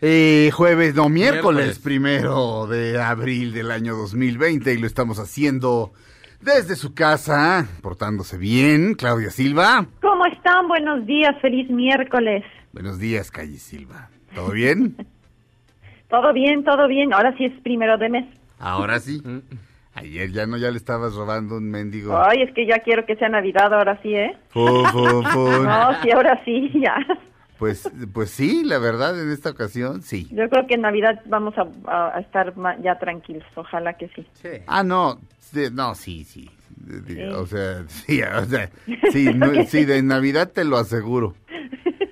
eh, jueves, no, miércoles, Miércoles. primero de abril del año 2020 y lo estamos haciendo desde su casa, portándose bien. Claudia Silva. ¿Cómo están? Buenos días, feliz miércoles. Buenos días, Calle Silva. ¿Todo bien? Todo bien, todo bien. Ahora sí es primero de mes. Ahora sí. Ayer ya no, ya le estabas robando un mendigo. Ay, es que ya quiero que sea Navidad, ahora sí, ¿eh? Fu, fu, fu. No, sí, ahora sí, ya. Pues, pues sí, la verdad, en esta ocasión sí. Yo creo que en Navidad vamos a, a- a estar ma- ya tranquilos, ojalá que sí. Ah, no, sí, no, sí, sí. De- de- Sí. O sea, sí, o sea, sí, no- sí, de Navidad te lo aseguro.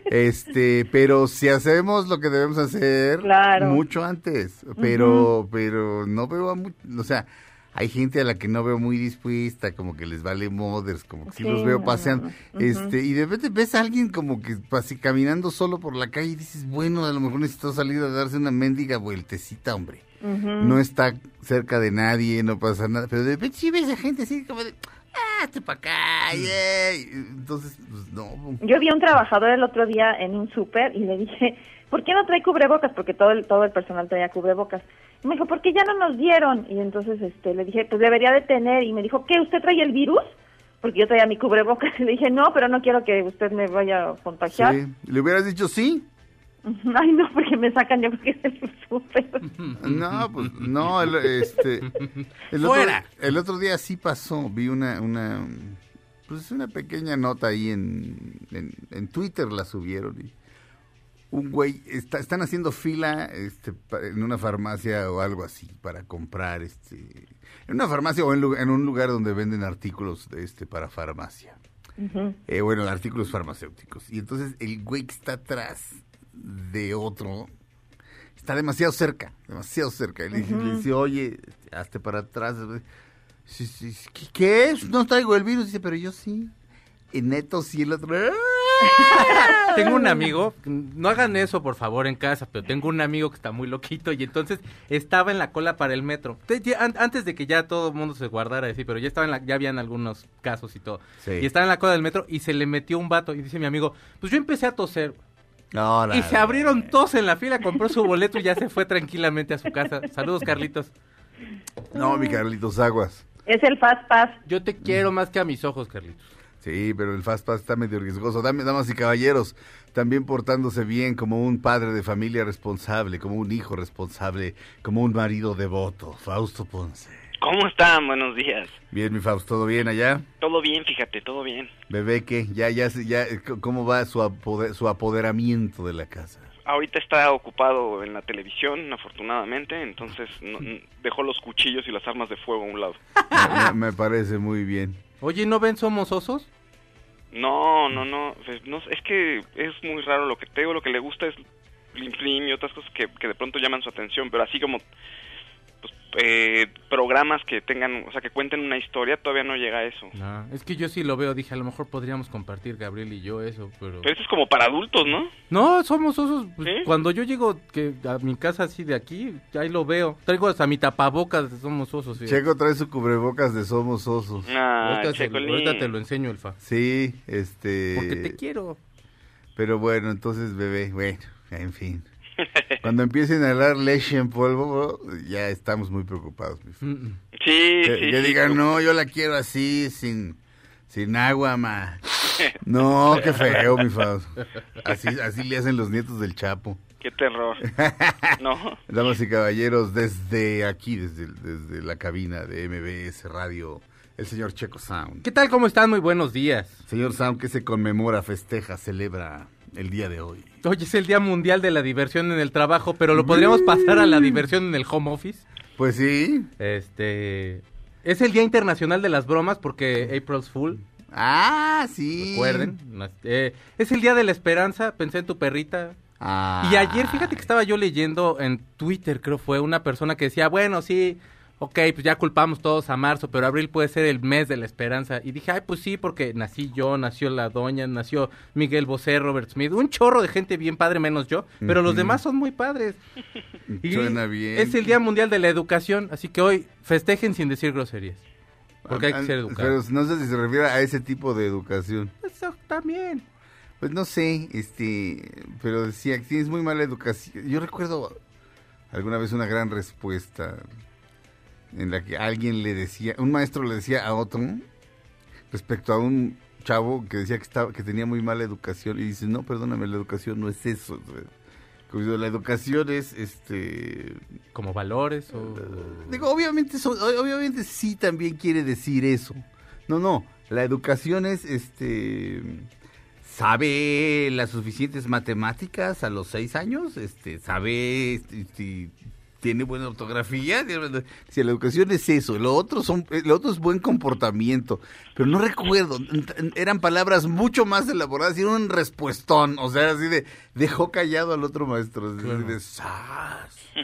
Este, pero si hacemos lo que debemos hacer Claro. mucho antes, pero, pero no veo a mu- o sea, hay gente a la que no veo muy dispuesta, como que les vale moders, como que sí, Sí, los veo paseando, este, y de repente ves a alguien como que así caminando solo por la calle y dices, bueno, a lo mejor necesito salir a darse una mendiga vueltecita, hombre no está cerca de nadie, no pasa nada, pero de repente sí ves a gente así como de, ah, este para acá, yay". entonces, pues no, Yo vi a un trabajador el otro día en un súper y le dije, ¿por qué no trae cubrebocas? Porque todo el, todo el personal traía cubrebocas. Y me dijo, porque ya no nos dieron. Y entonces este le dije, pues debería de tener. Y me dijo, ¿qué? ¿Usted trae el virus? Porque yo traía mi cubrebocas. Y le dije, no, pero no quiero que usted me vaya a contagiar. sí. ¿le hubieras dicho sí? Ay, no, porque me sacan yo creo que es el súper. No, pues no, el, este, el otro, Fuera. el otro día sí pasó, vi una, una, pues una pequeña nota ahí en, en, en Twitter la subieron y un güey, está, están haciendo fila este, en una farmacia o algo así para comprar, este, en una farmacia o en, un lugar donde venden artículos este, para farmacia. Eh, bueno, artículos farmacéuticos. Y entonces el güey que está atrás de otro está demasiado cerca, demasiado cerca. Y le, dice, le dice, oye, este, hazte para atrás. Sí, sí, sí, ¿Qué, qué es? No traigo el virus. Dice, pero yo sí. Y neto sí, el otro. ¡ah! Tengo un amigo, no hagan eso por favor en casa, pero tengo un amigo que está muy loquito y entonces estaba en la cola para el metro. Antes de que ya todo el mundo se guardara así, pero ya estaba en la, ya habían algunos casos y todo. Sí. Y estaba en la cola del metro y se le metió un vato y dice mi amigo, pues yo empecé a toser. No, Y se abrieron todos en la fila, compró su boleto y ya se fue tranquilamente a su casa. Saludos, Carlitos. No, mi Carlitos Aguas. Es el Fast Pass. Yo te quiero más que a mis ojos, Carlitos. Sí, pero el Fast Pass está medio riesgoso. Damas y caballeros, también portándose bien como un padre de familia responsable, como un hijo responsable, como un marido devoto. Fausto Ponce. ¿Cómo están? Buenos días. Bien, mi Fausto, ¿todo bien allá? Todo bien, fíjate, todo bien. Bebé, ¿qué? Ya, ya, ya, ¿cómo va su, apoder- su apoderamiento de la casa? Ahorita está ocupado en la televisión, afortunadamente, entonces no- dejó los cuchillos y las armas de fuego a un lado. Me, me parece muy bien. Oye, ¿no ven Somos Osos? No, no, no, pues, es que es muy raro lo que te digo, lo que le gusta es Plim Plim y otras cosas que, que de pronto llaman su atención, pero así como eh, programas que tengan, o sea, que cuenten una historia, todavía no llega a eso. No, es que yo sí lo veo, dije, a lo mejor podríamos compartir Gabriel y yo eso, pero... Pero eso es como para adultos, ¿no? No, somos osos. pues, ¿Sí? Cuando yo llego que a mi casa así de aquí, ahí lo veo. Traigo hasta mi tapabocas de somos osos. fíjate. Checo trae su cubrebocas de Somos Osos. Ah, ahorita, se- Checolín. ahorita te lo enseño, Elfa. Sí, este... Porque te quiero. Pero bueno, entonces, bebé, bueno, en fin. Cuando empiecen a hablar leche en polvo, ya estamos muy preocupados. mi. Sí, Que, sí. que sí, digan, no, yo la quiero así, sin, sin agua, ma. No, qué feo, mi Fausto. Así, así le hacen los nietos del Chapo. Qué terror. ¿No? Damas y caballeros, desde aquí, desde, desde la cabina de MBS Radio, el señor Checo Sound. ¿Qué tal? ¿Cómo están? Muy buenos días. Señor Sound, ¿qué se conmemora, festeja, celebra el día de hoy? Hoy es el Día Mundial de la Diversión en el Trabajo, pero lo podríamos pasar a la diversión en el home office. Pues sí. Este... Es el Día Internacional de las Bromas porque April's Fool. Ah, sí. Recuerden. Eh, es el Día de la Esperanza. Pensé en tu perrita. Ah. Y ayer, fíjate que estaba yo leyendo en Twitter, creo fue, una persona que decía, bueno, sí, ok, pues ya culpamos todos a marzo, pero abril puede ser el mes de la esperanza. Y dije, ay, pues sí, porque nací yo, nació la doña, nació Miguel Bosé, Robert Smith, un chorro de gente bien padre, menos yo, pero los demás son muy padres. Y Suena bien. Es el Día Mundial de la Educación, así que hoy festejen sin decir groserías. Porque hay que ser Ah, Pero educados. no sé si se refiere a ese tipo de educación. Eso también. Pues no sé, este, pero decía que tienes muy mala educación. Yo recuerdo alguna vez una gran respuesta en la que alguien le decía, un maestro le decía a otro respecto a un chavo que decía que estaba que tenía muy mala educación y dice, "No, perdóname, la educación no es eso." La educación es este Como valores o... Digo, obviamente, eso- obviamente sí también quiere decir eso. No, no, la educación es, este, sabe las suficientes matemáticas a los seis años, este, sabe este, tiene buena ortografía. Si la educación es eso, lo otro son, eh, lo otro es buen comportamiento. Pero no recuerdo, eran palabras mucho más elaboradas y era un respuestón, o sea, así de, dejó callado al otro maestro, Claro. de.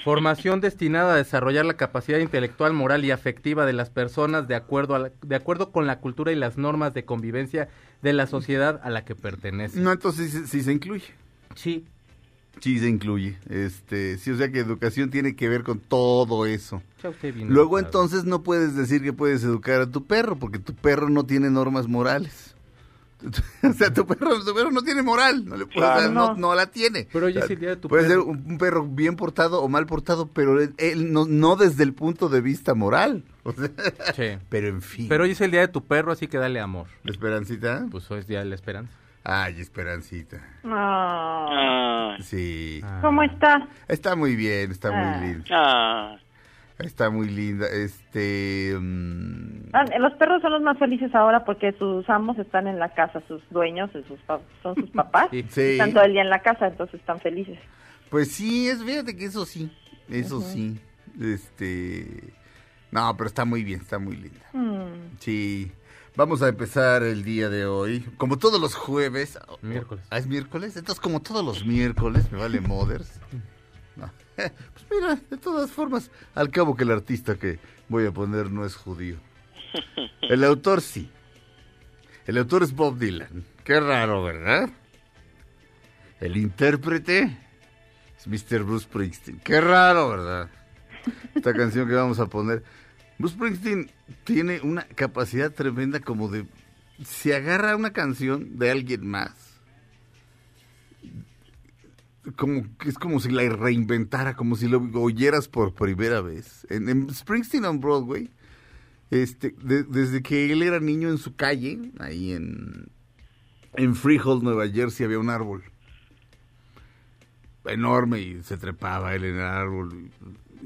Formación destinada a desarrollar la capacidad intelectual, moral y afectiva de las personas de acuerdo, a la- de acuerdo con la cultura y las normas de convivencia de la sociedad a la que pertenecen. No, entonces sí, sí se incluye. Sí, Sí se incluye. Este, sí, o sea que educación tiene que ver con todo eso. Luego educado. entonces no puedes decir que puedes educar a tu perro porque tu perro no tiene normas morales. o sea, tu perro, tu perro no tiene moral, no le puedes Claro, no, no. no la tiene. Pero hoy O sea, es el día de tu Puede ser perro. un, un perro bien portado o mal portado, pero él, él no, no desde el punto de vista moral. O sea, Sí. pero en fin. Pero hoy es el día de tu perro, así que dale amor. Esperancita. Pues hoy es día de la esperanza. Ay, Esperancita. Ah, Ah, Sí. Ah. ¿Cómo está? Está muy bien, está Ah. muy linda. ah. Está muy linda. Este. mm, Los perros son los más felices ahora porque sus amos están en la casa, sus dueños sus son sus papás. Sí. Sí. Están todo el día en la casa, entonces están felices. Pues sí, es, fíjate que eso sí. Eso sí. Este. No, pero está muy bien, está muy linda. Mm. Sí. Vamos a empezar el día de hoy. Como todos los jueves. Miércoles. ¿Ah, es miércoles? Entonces, como todos los miércoles, me vale Mothers. No. Pues mira, de todas formas, al cabo que el artista que voy a poner no es judío. El autor sí. El autor es Bob Dylan. Qué raro, ¿verdad? El intérprete es Mr. Bruce Springsteen. Qué raro, ¿verdad? Esta canción que vamos a poner. Bruce Springsteen tiene una capacidad tremenda como de... Se agarra una canción de alguien más. Como es como si la reinventara, como si lo oyeras por primera vez. En, en Springsteen on Broadway, este, de- desde que él era niño en su calle, ahí en, en Freehold, Nueva Jersey, había un árbol enorme y se trepaba él en el árbol.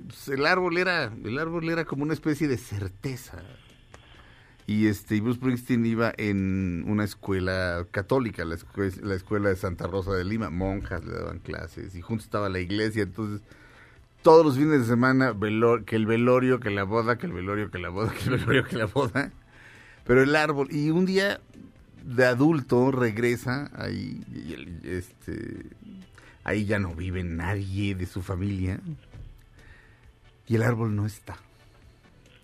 Pues, El árbol era, el árbol era como una especie de certeza. Y este, Bruce Springsteen iba en una escuela católica, la, escue- la escuela de Santa Rosa de Lima, monjas le daban clases y junto estaba la iglesia, entonces todos los fines de semana velor- que el velorio, que la boda, que el velorio, que la boda, que el velorio, que la boda. Pero el árbol y un día de adulto regresa ahí este ahí ya no vive nadie de su familia y el árbol no está.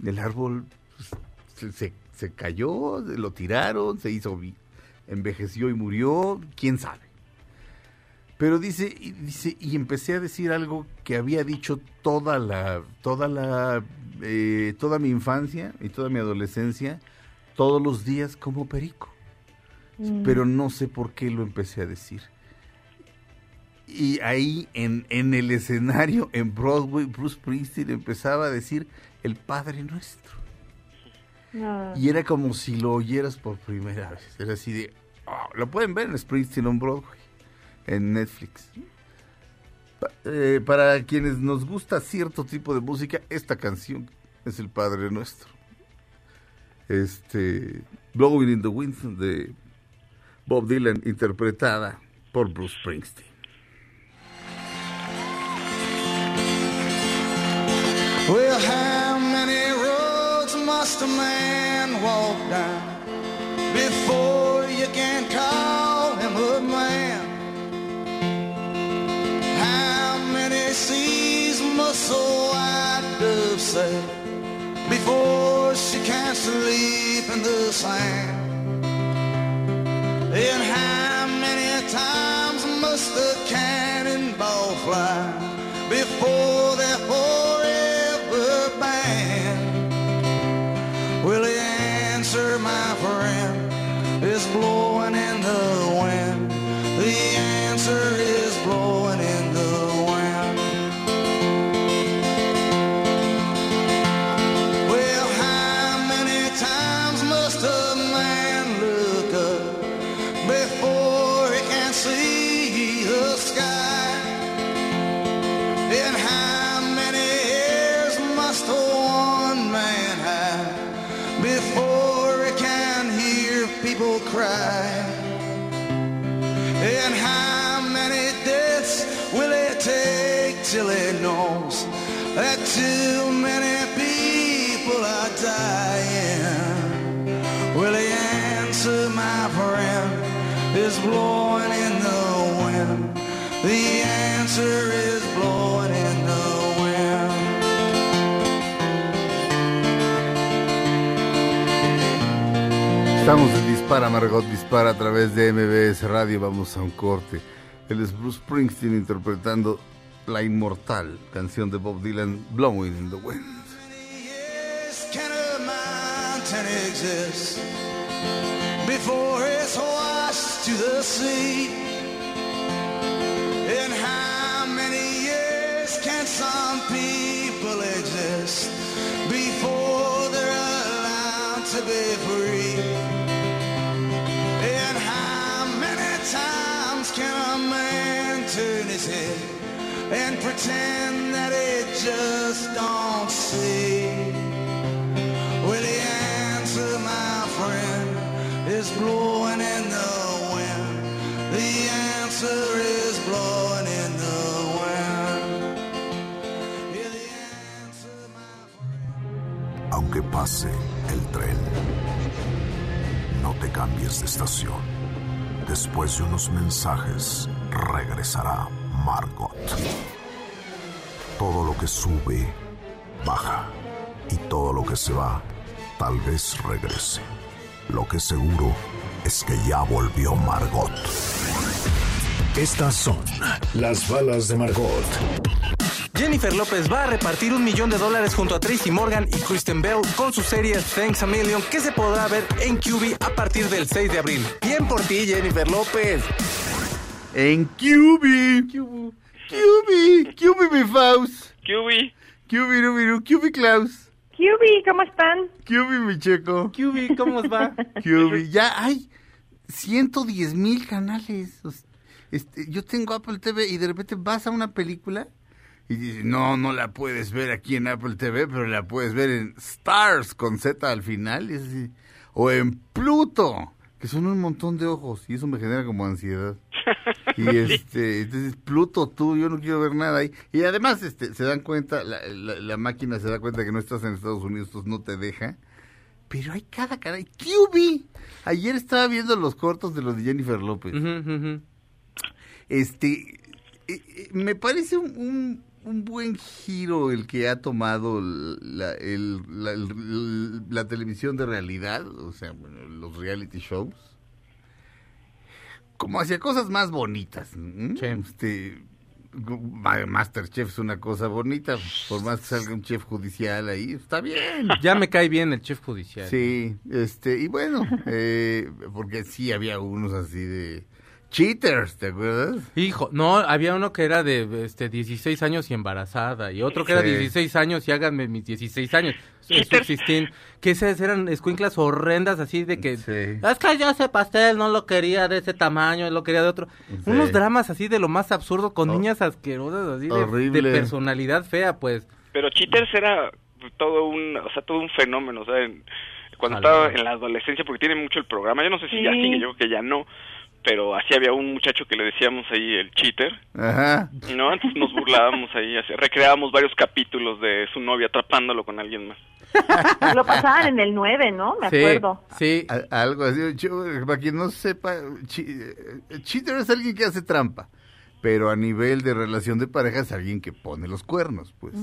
El árbol pues, se, se- se cayó, lo tiraron, se hizo envejeció y murió, quién sabe. Pero dice y dice y empecé a decir algo que había dicho toda la toda la eh, toda mi infancia y toda mi adolescencia todos los días como perico. Mm. Pero no sé por qué lo empecé a decir. Y ahí en, en el escenario, en Broadway, Bruce Springsteen empezaba a decir el Padre Nuestro. Ah. Y era como si lo oyeras por primera vez. Era así de... "Ah", lo pueden ver en Springsteen on Broadway, en Netflix. Pa- eh, para quienes nos gusta cierto tipo de música, esta canción es el Padre Nuestro. Este, Blowing in the Wind de Bob Dylan, interpretada por Bruce Springsteen. Well, how many roads must a man walk down before you can call him a man? How many seas must a white dove sail before she can sleep in the sand? And how many times must the cannonball fly blowing in the wind. The answer is blowing in the wind. Estamos en Dispara, Margot Dispara a través de MBS Radio. Vamos a un corte. Él es Bruce Springsteen interpretando la inmortal canción de Bob Dylan, Blowing in the Wind. Before it's washed to the sea? And how many years can some people exist before they're allowed to be free? And how many times can a man turn his head and pretend that he just don't see? The answer is. Aunque pase el tren, no te cambies de estación. Después de unos mensajes, regresará Margot. Todo lo que sube, baja. Y todo lo que se va, tal vez regrese. Lo que seguro es que ya volvió Margot. Estas son las balas de Margot. Jennifer López va a repartir un millón de dólares junto a Tracy Morgan y Kristen Bell con su serie Thanks a Million que se podrá ver en QB a partir del 6 de abril. Bien por ti, Jennifer López. En QB. QB. QB, mi Faust. QB. QB, Rubiru. QB, Klaus. QB, ¿cómo están? QB, mi checo. QB, ¿cómo os va? QB. Ya hay 110 mil canales. Este, yo tengo Apple TV y de repente vas a una película y dices, no, no la puedes ver aquí en Apple TV, pero la puedes ver en Stars con Z al final. y es así, o en Pluto, que son un montón de ojos y eso me genera como ansiedad. Y este, entonces Pluto tú, yo no quiero ver nada ahí. Y además este, se dan cuenta, la, la- la máquina se da cuenta que no estás en Estados Unidos, entonces no te deja. Pero hay cada cara. QB. Ayer estaba viendo los cortos de los de Jennifer López. Este, eh, eh, me parece un, un- un buen giro el que ha tomado la, el- la- el- la televisión de realidad, o sea, bueno, los reality shows, como hacia cosas más bonitas. ¿m? Sí. Este, Ma- Masterchef es una cosa bonita, por más que salga un chef judicial ahí, está bien. Ya me cae bien el chef judicial. Sí, este, y bueno, eh, porque sí había unos así de Cheaters, ¿te acuerdas? Hijo, no, había uno que era de este 16 años y embarazada, y otro que era Sí. 16 años y háganme mis 16 años. Subsistín. Que esas eran escuinclas horrendas así de que... Sí. Es que yo ese pastel no lo quería de ese tamaño, lo quería de otro. Sí. Unos dramas así de lo más absurdo con niñas asquerosas así de, horrible. de personalidad fea, pues. Pero Cheaters era todo un, o sea, todo un fenómeno, o sea, en- cuando estaba en la adolescencia, porque tiene mucho el programa, yo no sé si Sí. ya sigue, yo creo que ya no, pero así había un muchacho que le decíamos ahí el cheater, Ajá. ¿no? Antes nos burlábamos ahí, así, recreábamos varios capítulos de su novia atrapándolo con alguien más. Lo pasaban en el 9, ¿no? Me Sí, acuerdo. sí. A- algo así. Yo, para quien no sepa, chi- eh, cheater es alguien que hace trampa. Pero a nivel de relación de pareja es alguien que pone los cuernos, pues.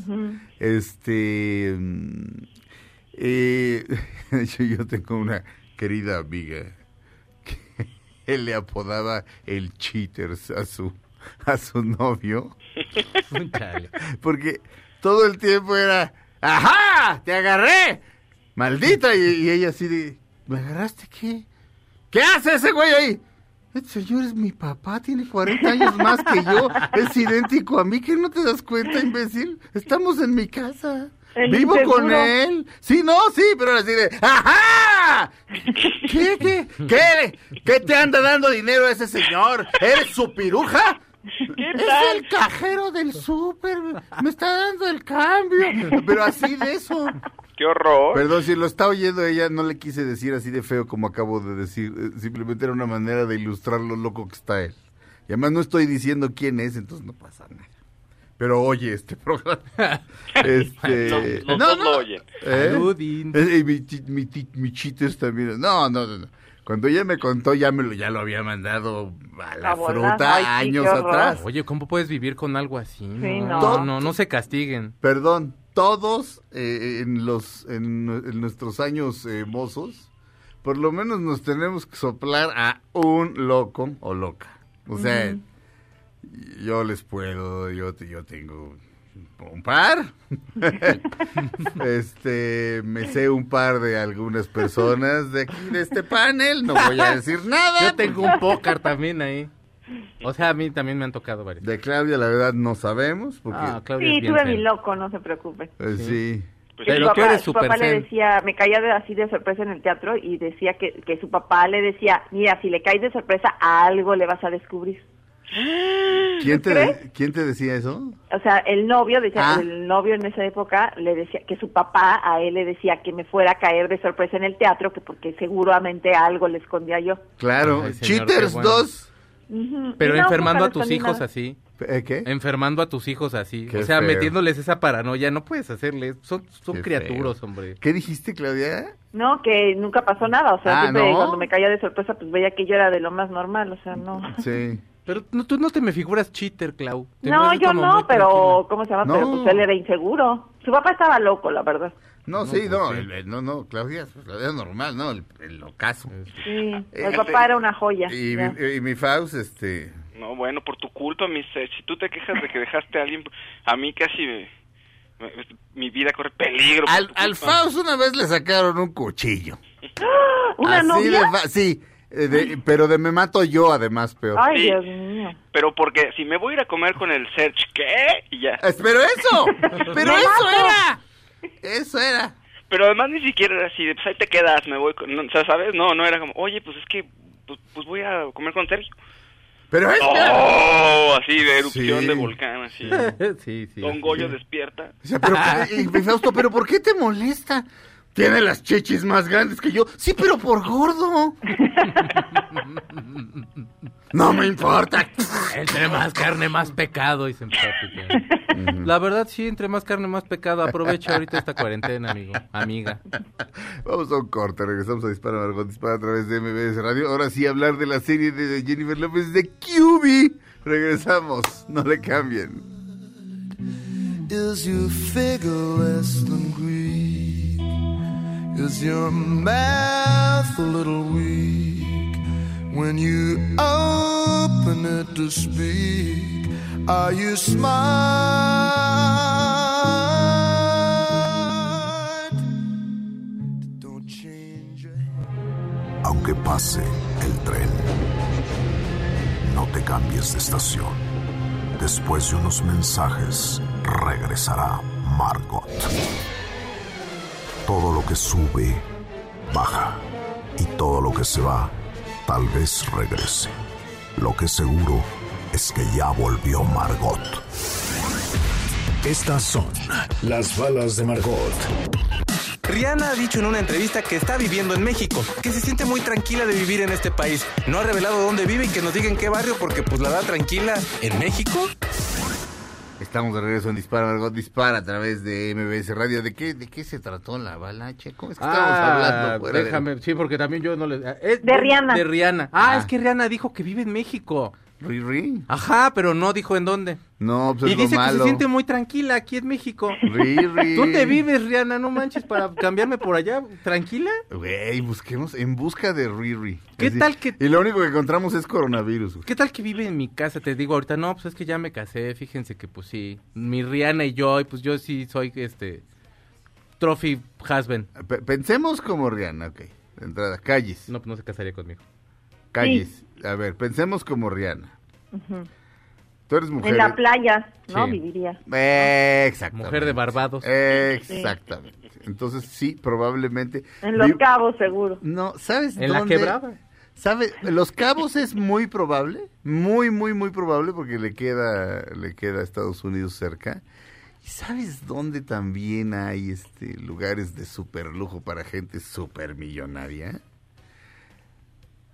Este. mm, eh, yo, yo tengo una querida amiga que él le apodaba el cheaters a su, a su novio. Porque todo el tiempo era, ¡ajá! ¡Te agarré! ¡Maldita! Y, y ella así de, ¿me agarraste qué? ¿Qué hace ese güey ahí? Este señor es mi papá, tiene 40 años más que yo, es idéntico a mí, ¿qué no te das cuenta, imbécil? Estamos en mi casa. Vivo con él. Sí, no, sí, pero así de, ¡ajá! ¿Qué, qué, qué? ¿Qué te anda dando dinero ese señor? ¿Eres su piruja? Es el cajero del súper. Me está dando el cambio. Pero así de eso. ¡Qué horror! Perdón, si lo está oyendo ella, no le quise decir así de feo como acabo de decir. Eh, Simplemente era una manera de ilustrar lo loco que está él. Y además no estoy diciendo quién es, entonces no pasa nada. Pero oye este programa. Este, dos lo oyen. ¿Eh? Eh, mi, mi, también. No, no, no, no. Cuando ella me contó, ya me lo, ya lo había mandado a la fruta Ay, años atrás. Oye, ¿cómo puedes vivir con algo así? Sí, no, no. no, no, no se castiguen. Perdón, todos eh, en los en, en nuestros años eh, mozos, por lo menos nos tenemos que soplar a un loco o loca. O sea, yo les puedo, yo yo tengo un par. este, me sé un par de algunas personas de aquí de este panel, no voy a decir nada. Yo tengo un póker también ahí. O sea, a mí también me han tocado varios. De Claudia, la verdad, no sabemos, porque Ah, Claudia Sí, es bien tuve mi loco, no se preocupe. eh, sí. Pues Pero tú papá, eres su papá le decía, me caía de, así de sorpresa en el teatro y decía que, que su papá le decía, mira, si le caes de sorpresa, algo le vas a descubrir. ¿Quién te, crees? ¿Quién te decía eso? O sea, el novio, decía, Ah. el novio en esa época le decía que su papá a él le decía que me fuera a caer de sorpresa en el teatro, que porque seguramente algo le escondía yo. Claro, Ay, señor, Cheaters qué bueno. 2. Ujú. Pero no, enfermando a tus hijos nada. así. ¿Eh, ¿Qué? Enfermando a tus hijos así. Qué o sea, feo. metiéndoles esa paranoia. No puedes hacerles. Son, son Qué criaturas, feo. hombre. ¿Qué dijiste, Claudia? No, que nunca pasó nada, o sea, Ah, siempre ¿no? cuando me caía de sorpresa, pues veía que yo era de lo más normal, o sea, no. Sí. Pero no, tú no te me figuras cheater, Clau. Te No, yo no, pero, tranquila. ¿cómo se llama? No. Pero pues él era inseguro. Su papá estaba loco, la verdad. No, No, sí, pues no, sí. el- el- no, no, Claudia, pues, Claudia normal, no, el, el ocaso. Sí, Eh, el papá era una joya. Y, mi, y mi Faust, este, No, bueno, por tu culpa, mi si tú te quejas de que dejaste a alguien, a mí casi me- me- mi vida corre peligro. al, al. Faust una vez le sacaron un cuchillo. ¿Una Así novia? de sí, eh, de- pero de me mato yo además, peor. Ay, Sí. Dios mío. Pero porque si me voy a ir a comer con el Serge, ¿qué? Y ya. Es- pero eso, pero Me eso mato. era, eso era. Pero además ni siquiera era así, de, pues ahí te quedas, me voy con... no, o sea, ¿sabes? No, no era como, oye, pues es que, pues, pues voy a comer con Sergio. Pero es Oh, así de erupción Sí. de volcán, así. sí, sí. Don Goyo despierta. O sea, pero, y, mi Fausto, pero ¿por qué te molesta? Tiene las chichis más grandes que yo. Sí, pero por gordo. No me importa. Entre más carne, más pecado. La verdad, sí, entre más carne, más pecado. Aprovecha ahorita esta cuarentena, amigo, amiga. Vamos a un corte, regresamos a Dispara Margot Dispara a través de MBS Radio. Ahora sí hablar de la serie de Jennifer López de QB. Regresamos, no le cambien. Is your Is your math a little weak? When you open it to speak, are you smart? Don't change your Aunque pase el tren, No te cambies de estación. Después de unos mensajes, regresará Margot. Todo lo que sube, baja. Y todo lo que se va, tal vez regrese. Lo que seguro es que ya volvió Margot. Estas son las balas de Margot. Rihanna ha dicho en una entrevista que está viviendo en México, que se siente muy tranquila de vivir en este país. No ha revelado dónde vive y que nos diga en qué barrio porque pues la da tranquila en México. Estamos de regreso en Dispara, Margot Dispara a través de MBS Radio. ¿De qué, de qué se trató la bala, che? ¿Cómo es que estamos Ah, hablando? fuera de- déjame, sí, porque también yo no le... es De Rihanna. De Rihanna. Ah, Ah. es que Rihanna dijo que vive en México. Riri. Ajá, pero no dijo en dónde. No, pues y es lo dice que se malo. siente muy tranquila aquí en México. Riri. ¿Dónde vives, Rihanna? No manches, para cambiarme por allá. ¿Tranquila? Güey, busquemos en busca de Riri. ¿Qué Así- tal que- Y lo único que encontramos es coronavirus. güey. ¿Qué tal que vive en mi casa? Te digo ahorita, no, pues es que ya me casé, fíjense que pues sí, mi Rihanna y yo, y pues yo sí soy este trophy husband. Pe- pensemos como Rihanna, ok. De entrada, calles. No, pues no se casaría conmigo. Calles. A ver, pensemos como Rihanna. Tú eres mujer. En la playa, ¿no? Sí. Viviría. Eh, exactamente. Mujer de Barbados. Exactamente. Entonces, sí, probablemente. En Los Cabos, seguro. No, ¿sabes En la dónde? quebrada. ¿Sabe? Los Cabos es muy probable, muy, muy, muy probable porque le queda, le queda a Estados Unidos cerca. ¿Y sabes dónde también hay este lugares de super lujo para gente super millonaria?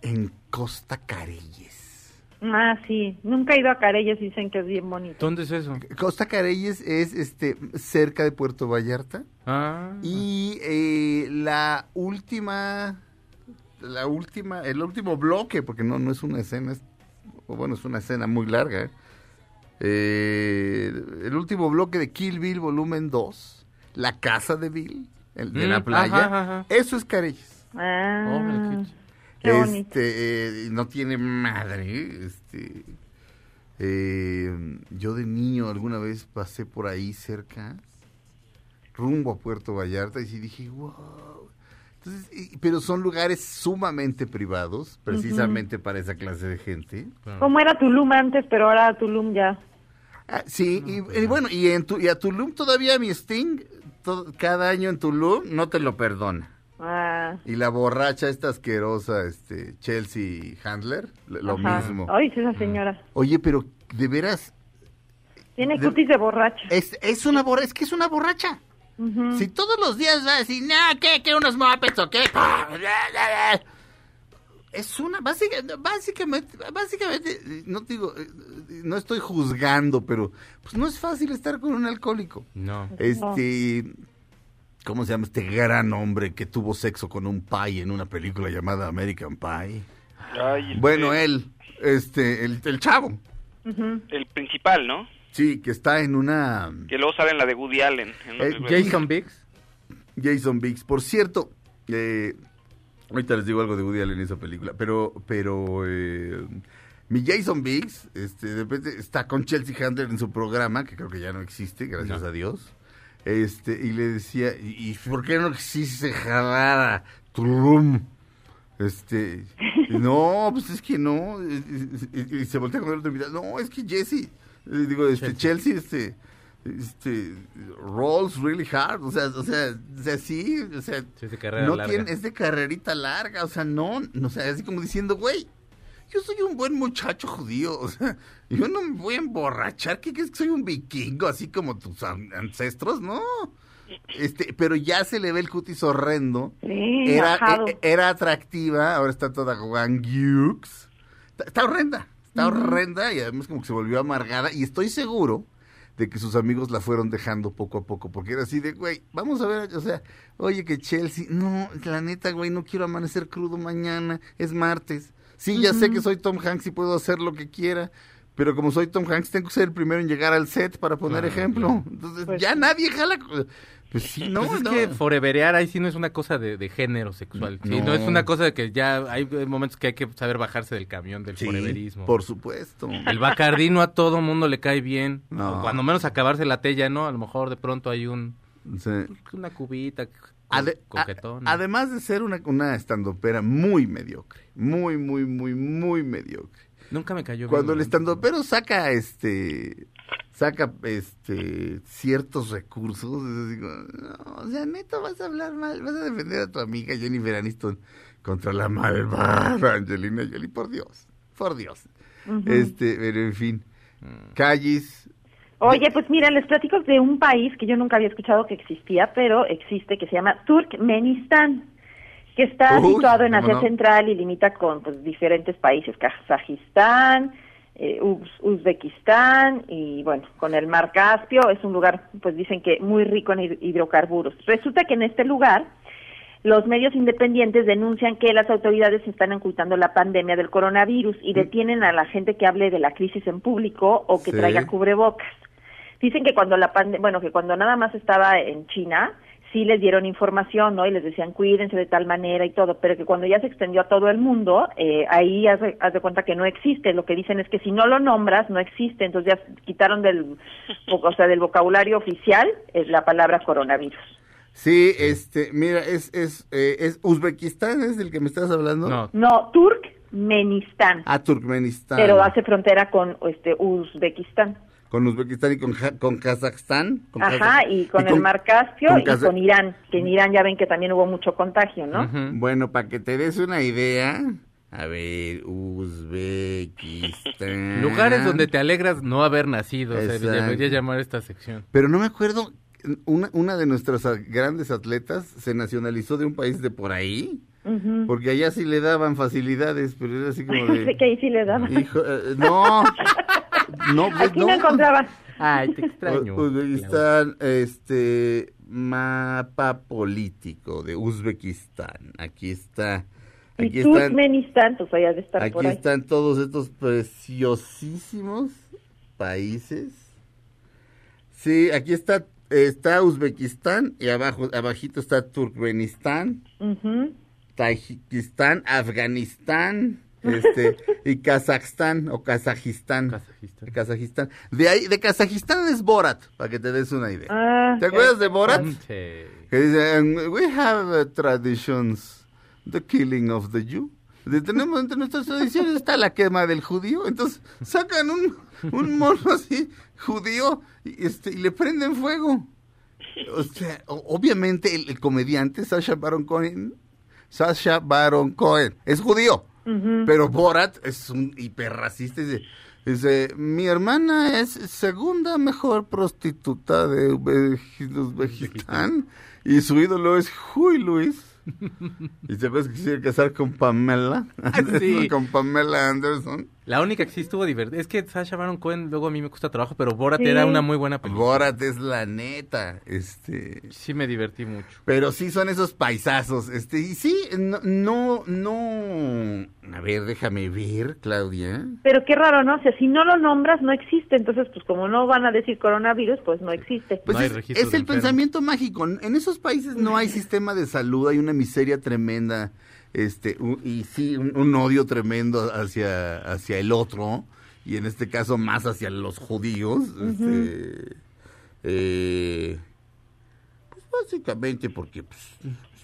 En Costa Careyes. Ah, sí. Nunca he ido a Carellas y dicen que es bien bonito. ¿Dónde es eso? Costa Careyes es este cerca de Puerto Vallarta. Ah, Y eh, la última, la última, el último bloque, porque no, no es una escena, es- o bueno, es una escena muy larga. eh, el último bloque de Kill Bill volumen 2, la casa de Bill, el de Mm, la playa, ajá, ajá. eso es Careyes. Ah, Órale, qué. Este, eh, no tiene madre, este, eh, yo de niño alguna vez pasé por ahí cerca, rumbo a Puerto Vallarta, y sí dije, wow. Entonces, y- pero son lugares sumamente privados, precisamente para esa clase de gente. ¿Cómo era Tulum antes, pero ahora Tulum ya? Ah, sí, y, y bueno, y, en tu, y a Tulum todavía mi Sting, todo- cada año en Tulum, no te lo perdona. Ah, Y la borracha esta asquerosa, este, Chelsea Handler, lo ajá. mismo. Ay, sí, esa señora. Oye, pero de veras, Tiene De- cutis de borracha. es, es una borracha, es que es una borracha. Si todos los días va a decir, no, ¿qué? ¿Qué? ¿Unos mopeds o qué? Es una, básica, básicamente, básicamente, no te digo, no estoy juzgando, pero pues no es fácil estar con un alcohólico. no. Este, ¿cómo se llama este gran hombre que tuvo sexo con un pie en una película llamada American Pie? Ay, el- Bueno, el, él, este, el, el chavo, el principal, ¿no? sí, que está en una... Que luego sale en la de Woody Allen. Eh. Jason Biggs. Jason Biggs. Por cierto, eh, ahorita les digo algo de Woody Allen en esa película, pero, pero eh, mi Jason Biggs, este, de repente está con Chelsea Handler en su programa, que creo que ya no existe, gracias No. a Dios. Este, y le decía, ¿y, por qué no existe jalar a Tulum? Este, no, pues es que no. Y, y- y se voltea con el otro invitado, no, es que Jesse, eh, digo, este, Chelsea, este, este, rolls really hard, o sea, o sea, o sea, sí, o sea, Sí, es de no larga. tiene, es de carrerita larga, o sea, no, no, o sea, así como diciendo, güey, yo soy un buen muchacho judío, o sea, yo no me voy a emborrachar, ¿qué crees que soy un vikingo, así como tus an- ancestros? No, este, pero ya se le ve el cutis horrendo, Sí, era, e- era atractiva, ahora está toda Wang Yux. Está, está horrenda, está horrenda y además como que se volvió amargada y estoy seguro de que sus amigos la fueron dejando poco a poco, porque era así de, güey, vamos a ver, o sea, oye que Chelsea, no, la neta, güey, no quiero amanecer crudo mañana, es martes. Sí, ya sé que soy Tom Hanks y puedo hacer lo que quiera, pero como soy Tom Hanks, tengo que ser el primero en llegar al set para poner Claro, ejemplo. claro. Entonces, Pues ya sí. nadie jala. Pues sí, no, pues es no. que foreverear ahí sí no es una cosa de, de género sexual. Sí, no. No. es una cosa de que ya hay momentos que hay que saber bajarse del camión del Sí, foreverismo. por supuesto. El bacardino a todo mundo le cae bien. No. O cuando menos acabarse la tella, ¿no? A lo mejor de pronto hay un Sí. una cubita Ade- además de ser una, una estandopera muy mediocre, muy, muy, muy, muy mediocre. Nunca me cayó Cuando el bien. estando pero saca este saca este ciertos recursos, es así como, no, o sea, neto vas a hablar mal, vas a defender a tu amiga Jennifer Aniston contra la malvada Angelina Jolie, por Dios, por Dios. Este, pero en fin, Callis, Oye, pues mira, les platico de un país que yo nunca había escuchado que existía, pero existe, que se llama Turkmenistán, que está Uy, situado en ¿cómo Asia no? Central y limita con pues, diferentes países, Kazajistán, eh, Uz- Uzbekistán y bueno, con el Mar Caspio. Es un lugar, pues dicen que muy rico en hid- hidrocarburos. Resulta que en este lugar los medios independientes denuncian que las autoridades están ocultando la pandemia del coronavirus y detienen a la gente que hable de la crisis en público o que Sí. traiga cubrebocas. Dicen que cuando la pande bueno, que cuando nada más estaba en China, sí les dieron información, ¿no? Y les decían cuídense de tal manera y todo, pero que cuando ya se extendió a todo el mundo, eh, ahí haz de, haz de cuenta que no existe. Lo que dicen es que si no lo nombras, no existe. Entonces ya quitaron del, o sea, del vocabulario oficial eh, la palabra coronavirus. sí, este, mira, es es eh, es Uzbekistán es del que me estás hablando. No, No, Turkmenistán. Ah, Turkmenistán. pero hace frontera con este Uzbekistán. Con Uzbekistán y con, Ja- con Kazajstán. con Ajá, y con el Mar Caspio con y Kaza- con Irán, que en Irán ya ven que también hubo mucho contagio, ¿no? Bueno, para que te des una idea, a ver, Uzbekistán. Lugares donde te alegras no haber nacido, se Exacto. debería llamar esta sección. Pero no me acuerdo, una, una de nuestras a- grandes atletas se nacionalizó de un país de por ahí, porque allá sí le daban facilidades, pero era así como de... que ahí sí le daba. Hijo, eh, no, no, pues Aquí no encontraba. Ay, te extraño. U- Uzbekistán, este mapa político de Uzbekistán. Aquí está. Aquí y están, Turkmenistán, pues allá de estar por aquí ahí. están todos estos preciosísimos países. Sí, aquí está está Uzbekistán y abajo abajito está Turkmenistán, Ujú. Tayikistán, Afganistán, este y Kazajstán o Kazajistán. Kazajistán. Kazajistán. De ahí, de Kazajistán es Borat, para que te des una idea. Ah, ¿Te acuerdas de Borat? Sí. Que dice, "And we have uh, traditions, the killing of the Jew. De- tenemos entre nuestras tradiciones está la quema del judío. Entonces sacan un, un mono así, judío, y, este, y le prenden fuego. O sea, o- obviamente el, el comediante Sasha Baron Cohen, Sasha Baron Cohen, es judío. Pero Borat es un hiperracista. Dice, dice, mi hermana es segunda mejor prostituta de Uzbe- Uzbekistán y su ídolo es Huy Luis. ¿Y te acuerdas que quisiera casar con Pamela? sí. con Pamela Anderson. La única que sí estuvo divertida. Es que Sasha Baron Cohen luego a mí me cuesta trabajo, pero Borat Sí. era una muy buena película. Borat es la neta. Este... Sí me divertí mucho. Pero sí son esos paisazos, este, y sí, no, no, no, a ver, déjame ver, Claudia. Pero qué raro, ¿no? O sea, si no lo nombras, no existe. Entonces, pues como no van a decir coronavirus, pues no existe. Pues No hay es, registro es de el pensamiento mágico. En esos países no hay sistema de salud, hay una miseria tremenda, este, u- y sí, un, un odio tremendo hacia, hacia el otro, y en este caso más hacia los judíos. este, eh, pues básicamente porque, pues,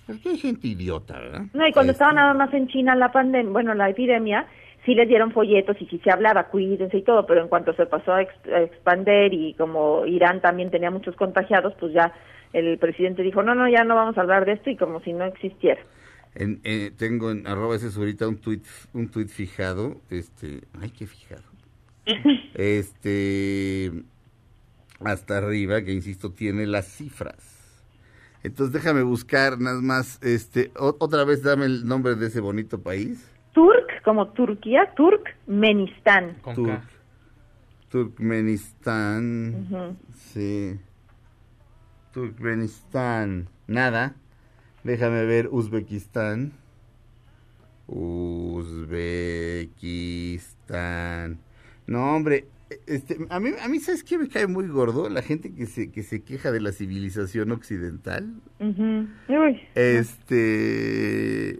porque hay gente idiota, ¿verdad? No, y cuando Este, estaba nada más en China la pandemia, bueno, la epidemia, sí les dieron folletos y sí se hablaba, cuídense y todo, pero en cuanto se pasó a, ex- a expander y como Irán también tenía muchos contagiados, pues ya el presidente dijo, no, no, ya no vamos a hablar de esto y como si no existiera. En, eh, tengo en arroba ese ahorita un tweet, un tweet fijado, este, ay, qué fijado. Este, hasta arriba, que insisto, tiene las cifras. Entonces déjame buscar nada más, este, o- otra vez dame el nombre de ese bonito país. Turk, como Turquía, Turkmenistán. Con Turk. Turkmenistán, sí. Turkmenistán, nada. Déjame ver Uzbekistán. Uzbekistán. No, hombre, este, a mí, a mí ¿sabes qué me cae muy gordo? La gente que se, que se queja de la civilización occidental. Uy. Este,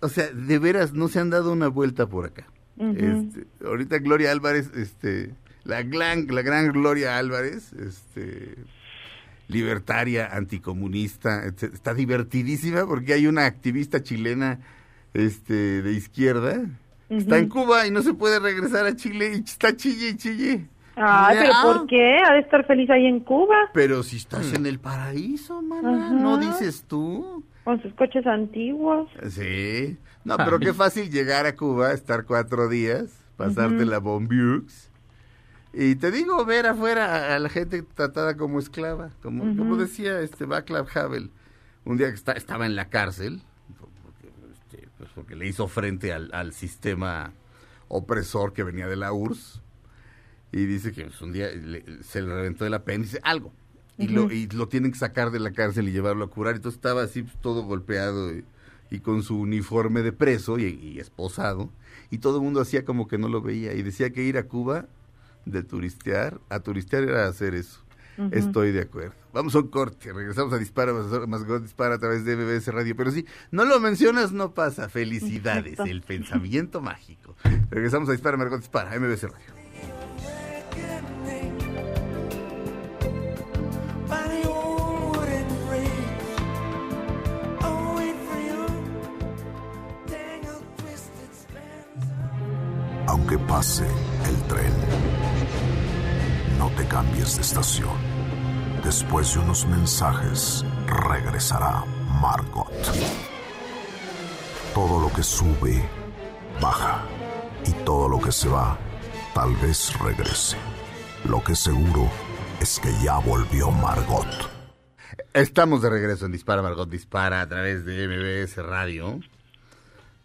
o sea, de veras no se han dado una vuelta por acá. Este, ahorita Gloria Álvarez, este, la gran, la gran Gloria Álvarez, este, libertaria, anticomunista, etc., está divertidísima porque hay una activista chilena, este, de izquierda Está en Cuba y no se puede regresar a Chile y está chille y chille. Ay, Ya. pero ¿por qué? Ha de estar feliz ahí en Cuba, Pero si estás en el paraíso, mana, Ajá. ¿no dices tú? con sus coches antiguos. Sí. No, pero qué fácil llegar a Cuba, estar cuatro días, pasarte la bombiux. Y te digo, ver afuera a la gente tratada como esclava. Como, como decía este Václav Havel, un día que está- estaba en la cárcel, porque, este, pues porque le hizo frente al, al sistema opresor que venía de la URSS. Y dice que pues, un día le- se le reventó el apéndice, algo. Y, lo, y lo tienen que sacar de la cárcel y llevarlo a curar. Entonces estaba así pues, todo golpeado y, y con su uniforme de preso y, y esposado. Y todo el mundo hacía como que no lo veía. Y decía que ir a Cuba de turistear, a turistear era hacer eso. Estoy de acuerdo. Vamos a un corte. Regresamos a Dispara, más, más God Dispara a través de BBS Radio. Pero sí, no lo mencionas, no pasa. Felicidades. Exacto. El pensamiento mágico. Regresamos a Dispara, Margot Dispara, MBC Radio. By the cambies de estación. Después de unos mensajes, regresará Margot. Todo lo que sube, baja. Y todo lo que se va, tal vez regrese. Lo que seguro es que ya volvió Margot. Estamos de regreso en Dispara, Margot Dispara a través de MBS Radio.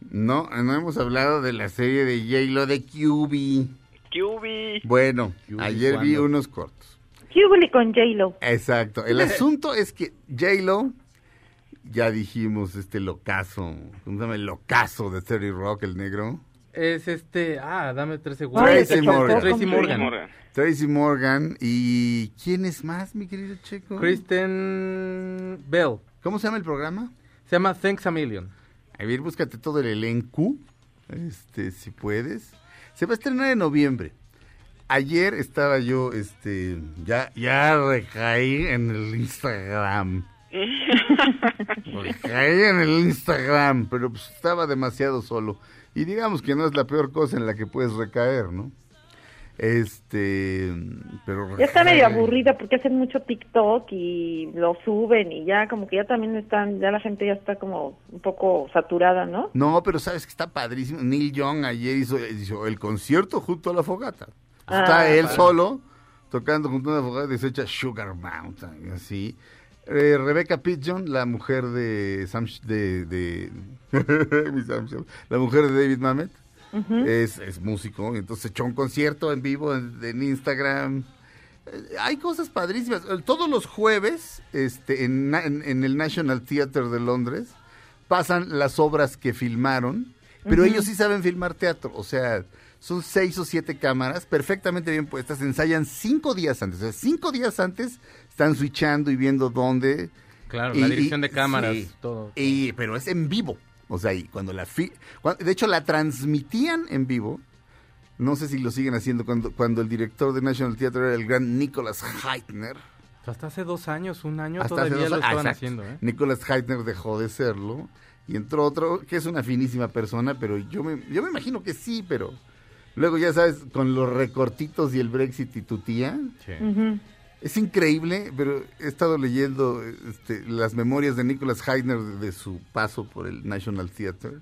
No, no hemos hablado de la serie de J-Lo de QB. QB. Bueno, ayer vi unos cortos. Hubble con J-Lo. Exacto. El asunto es que J-Lo, ya dijimos, este locazo, ¿cómo se llama? El locazo de Terry Rock, el negro. Es este, ah, dame tres segundos. Tracy Morgan. Tracy. Morgan. Tracy Morgan. ¿Y quién es más, mi querido Checo? Kristen Bell. ¿Cómo se llama el programa? Se llama Thanks a Million. A ver, búscate todo el elenco, este, si puedes. Se va a estrenar en noviembre. Ayer estaba yo, este, ya, ya recaí en el Instagram. recaí en el Instagram, pero pues estaba demasiado solo. Y digamos que no es la peor cosa en la que puedes recaer, ¿no? Este, pero Ya está medio aburrida porque hacen mucho TikTok y lo suben y ya como que ya también están, ya la gente ya está como un poco saturada, ¿no? No, pero sabes que está padrísimo. Neil Young ayer hizo, hizo el concierto junto a la fogata. Ah, Está él solo tocando junto a la fogata y se echa Sugar Mountain, así. Eh, Rebecca Pigeon, la mujer de Sam, de, de la mujer de David Mamet, es, es músico, entonces echó un concierto en vivo en, en Instagram. Eh, Hay cosas padrísimas. Todos los jueves, este, en, en- en el National Theatre de Londres, pasan las obras que filmaron, pero ellos sí saben filmar teatro, o sea, son seis o siete cámaras perfectamente bien puestas, ensayan cinco días antes, o sea, cinco días antes están switchando y viendo dónde. Claro, Y- la dirección de cámaras, sí. todo. Y, pero es en vivo, o sea, y cuando la fi- de hecho la transmitían en vivo, no sé si lo siguen haciendo cuando, cuando el director de National Theatre era el gran Nicholas Heitner. Hasta hace dos años, un año Hasta todavía lo ah, estaban exacto. haciendo, ¿eh? Nicholas Heitner dejó de serlo y entró otro que es una finísima persona, pero yo me, yo me imagino que sí, pero luego ya sabes, con los recortitos y el Brexit y tu tía, Sí. Ujú. Es increíble, pero he estado leyendo este, las memorias de Nicholas Heitner de, de su paso por el National Theatre.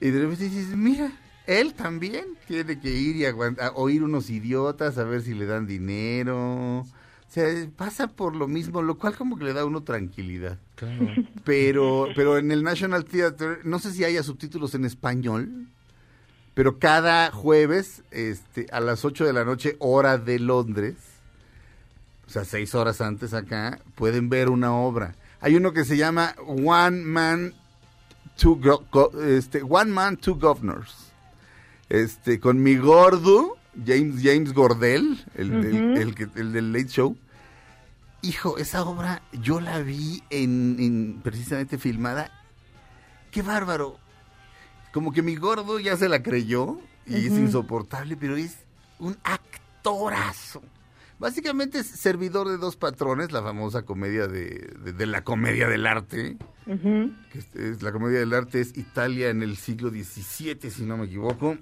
Y de repente dices, mira, él también tiene que ir y aguant- a oír unos idiotas a ver si le dan dinero. O sea, pasa por lo mismo, lo cual como que le da a uno tranquilidad. Claro. Pero, pero en el National Theatre, no sé si haya subtítulos en español, pero cada jueves, este, a las 8 de la noche, hora de Londres, o sea, seis horas antes acá, pueden ver una obra. Hay uno que se llama One Man, Two, Go- Go- este, One Man, Two Governors. Este, con mi gordo, James, James Gordell, el, el- el del Late Show. Hijo, esa obra yo la vi en, en- precisamente filmada. Qué bárbaro. Como que mi gordo ya se la creyó y es insoportable, pero es un actorazo. Básicamente es servidor de dos patrones, la famosa comedia de, de- de la comedia del arte. Que es, es la comedia del arte es Italia en el siglo XVII, si no me equivoco.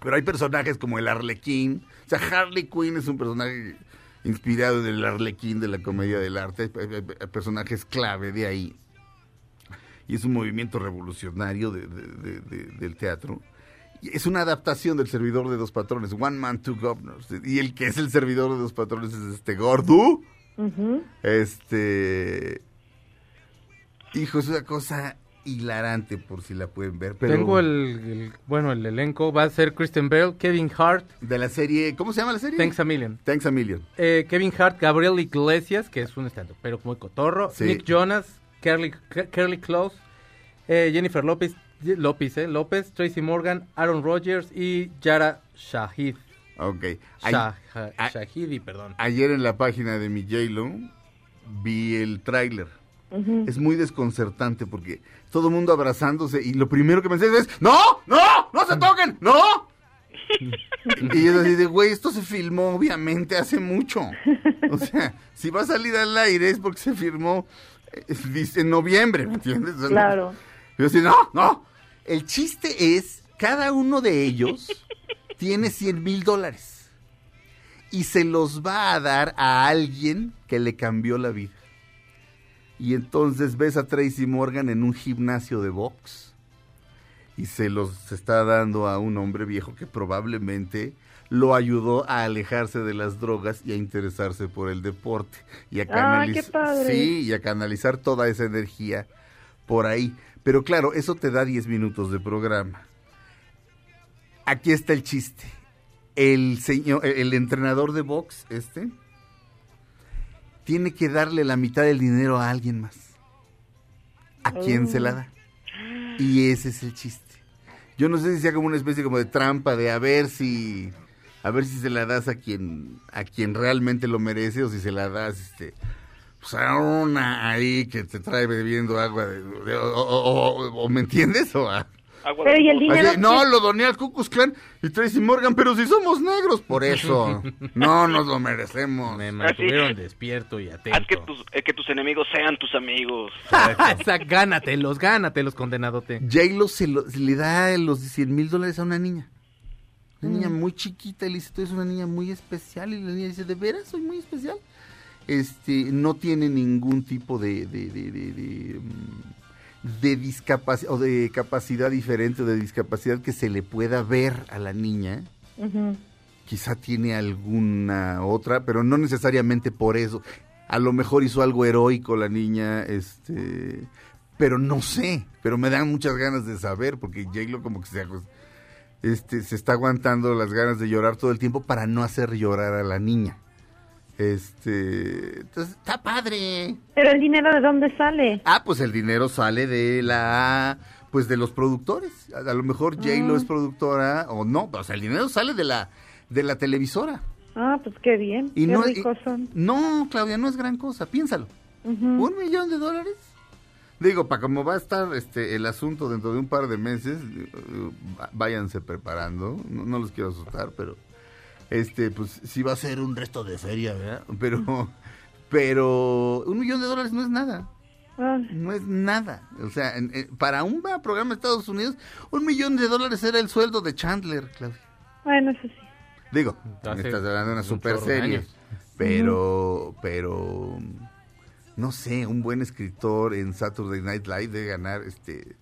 Pero hay personajes como el Arlequín. O sea, Harley Quinn es un personaje inspirado del Arlequín de la comedia del arte. Hay, hay- hay personajes clave de ahí. Y es un movimiento revolucionario de- de- de- de- del teatro. Es una adaptación del servidor de dos patrones, One Man, Two Governors. Y el que es el servidor de dos patrones es este Gordo. Este. Hijo, es una cosa hilarante por si la pueden ver. Pero Tengo el, el- bueno, el elenco. Va a ser Kristen Bell, Kevin Hart, De la serie. ¿Cómo se llama la serie? Thanks a Million. Thanks a Million. Eh, Kevin Hart, Gabriel Iglesias, que es un stand pero muy cotorro. Sí. Nick Jonas, Curly, Curly Close, eh, Jennifer López, López, eh, López, Tracy Morgan, Aaron Rodgers y Yara Shahid. Ok. Shah- a- Shahidi, perdón. ayer en la página de mi J-Lo vi el tráiler. Es muy desconcertante porque todo el mundo abrazándose y lo primero que pensé es: ¡No! ¡No! ¡No se toquen! ¡No! y es así de, güey, esto se filmó obviamente hace mucho. O sea, si va a salir al aire es porque se firmó eh, dice, en noviembre, ¿me entiendes? Claro. Yo así, no, no. El chiste es, cada uno de ellos tiene 100 mil dólares y se los va a dar a alguien que le cambió la vida. Y entonces ves a Tracy Morgan en un gimnasio de box y se los está dando a un hombre viejo que probablemente lo ayudó a alejarse de las drogas y a interesarse por el deporte y a Ah, canalizar padre. sí, y a canalizar toda esa energía por ahí. Pero claro, eso te da 10 minutos de programa. Aquí está el chiste. El señor, el entrenador de box, este, tiene que darle la mitad del dinero a alguien más. ¿A quién se la da? Y ese es el chiste. Yo no sé si sea como una especie como de trampa de a ver si a ver si se la das a quien a quien realmente lo merece o si se la das este pues a una ahí que te trae bebiendo agua de, de- o, o- o- o- me entiendes o a- Pero de y el dinero. Así, no, lo doné al Ku Klux Klan y Tracy Morgan, pero si somos negros, por eso. No nos lo merecemos. Me Ah, mantuvieron despierto y atento. Haz que tus, eh, que tus enemigos sean tus amigos. o sea, gánatelos, gánatelos, condenadote. J-Lo se, lo- se le da los 100 mil dólares a una niña. Una niña muy chiquita y le dice, tú eres una niña muy especial. Y la niña dice, ¿de veras soy muy especial? Este, no tiene ningún tipo de, de, de, de, de, mm, discapacidad o de capacidad diferente o de discapacidad que se le pueda ver a la niña. Quizá tiene alguna otra, pero no necesariamente por eso. A lo mejor hizo algo heroico la niña, este, pero no sé, pero me dan muchas ganas de saber porque J-Lo como que se, este, se está aguantando las ganas de llorar todo el tiempo para no hacer llorar a la niña. Este, entonces está padre. Pero el dinero de dónde sale? Ah, pues el dinero sale de la, pues de los productores. A, a lo mejor J-Lo es productora o no, o sea, el dinero sale de la, de la televisora. Ah, pues qué bien. Y qué no, ricos y- son. no, Claudia, no es gran cosa, piénsalo. ¿Un millón de dólares? Digo, para cómo va a estar este el asunto dentro de un par de meses, eh, va- váyanse preparando. No, no los quiero asustar, pero este, pues sí va a ser un resto de feria, ¿verdad? Pero, pero un millón de dólares no es nada. No es nada. O sea, en- en- para un programa de Estados Unidos, un millón de dólares era el sueldo de Chandler, Claudia. bueno, eso sí. Digo, Hace estás hablando de una un super serie. años. Pero, pero, no sé, un buen escritor en Saturday Night Live debe ganar este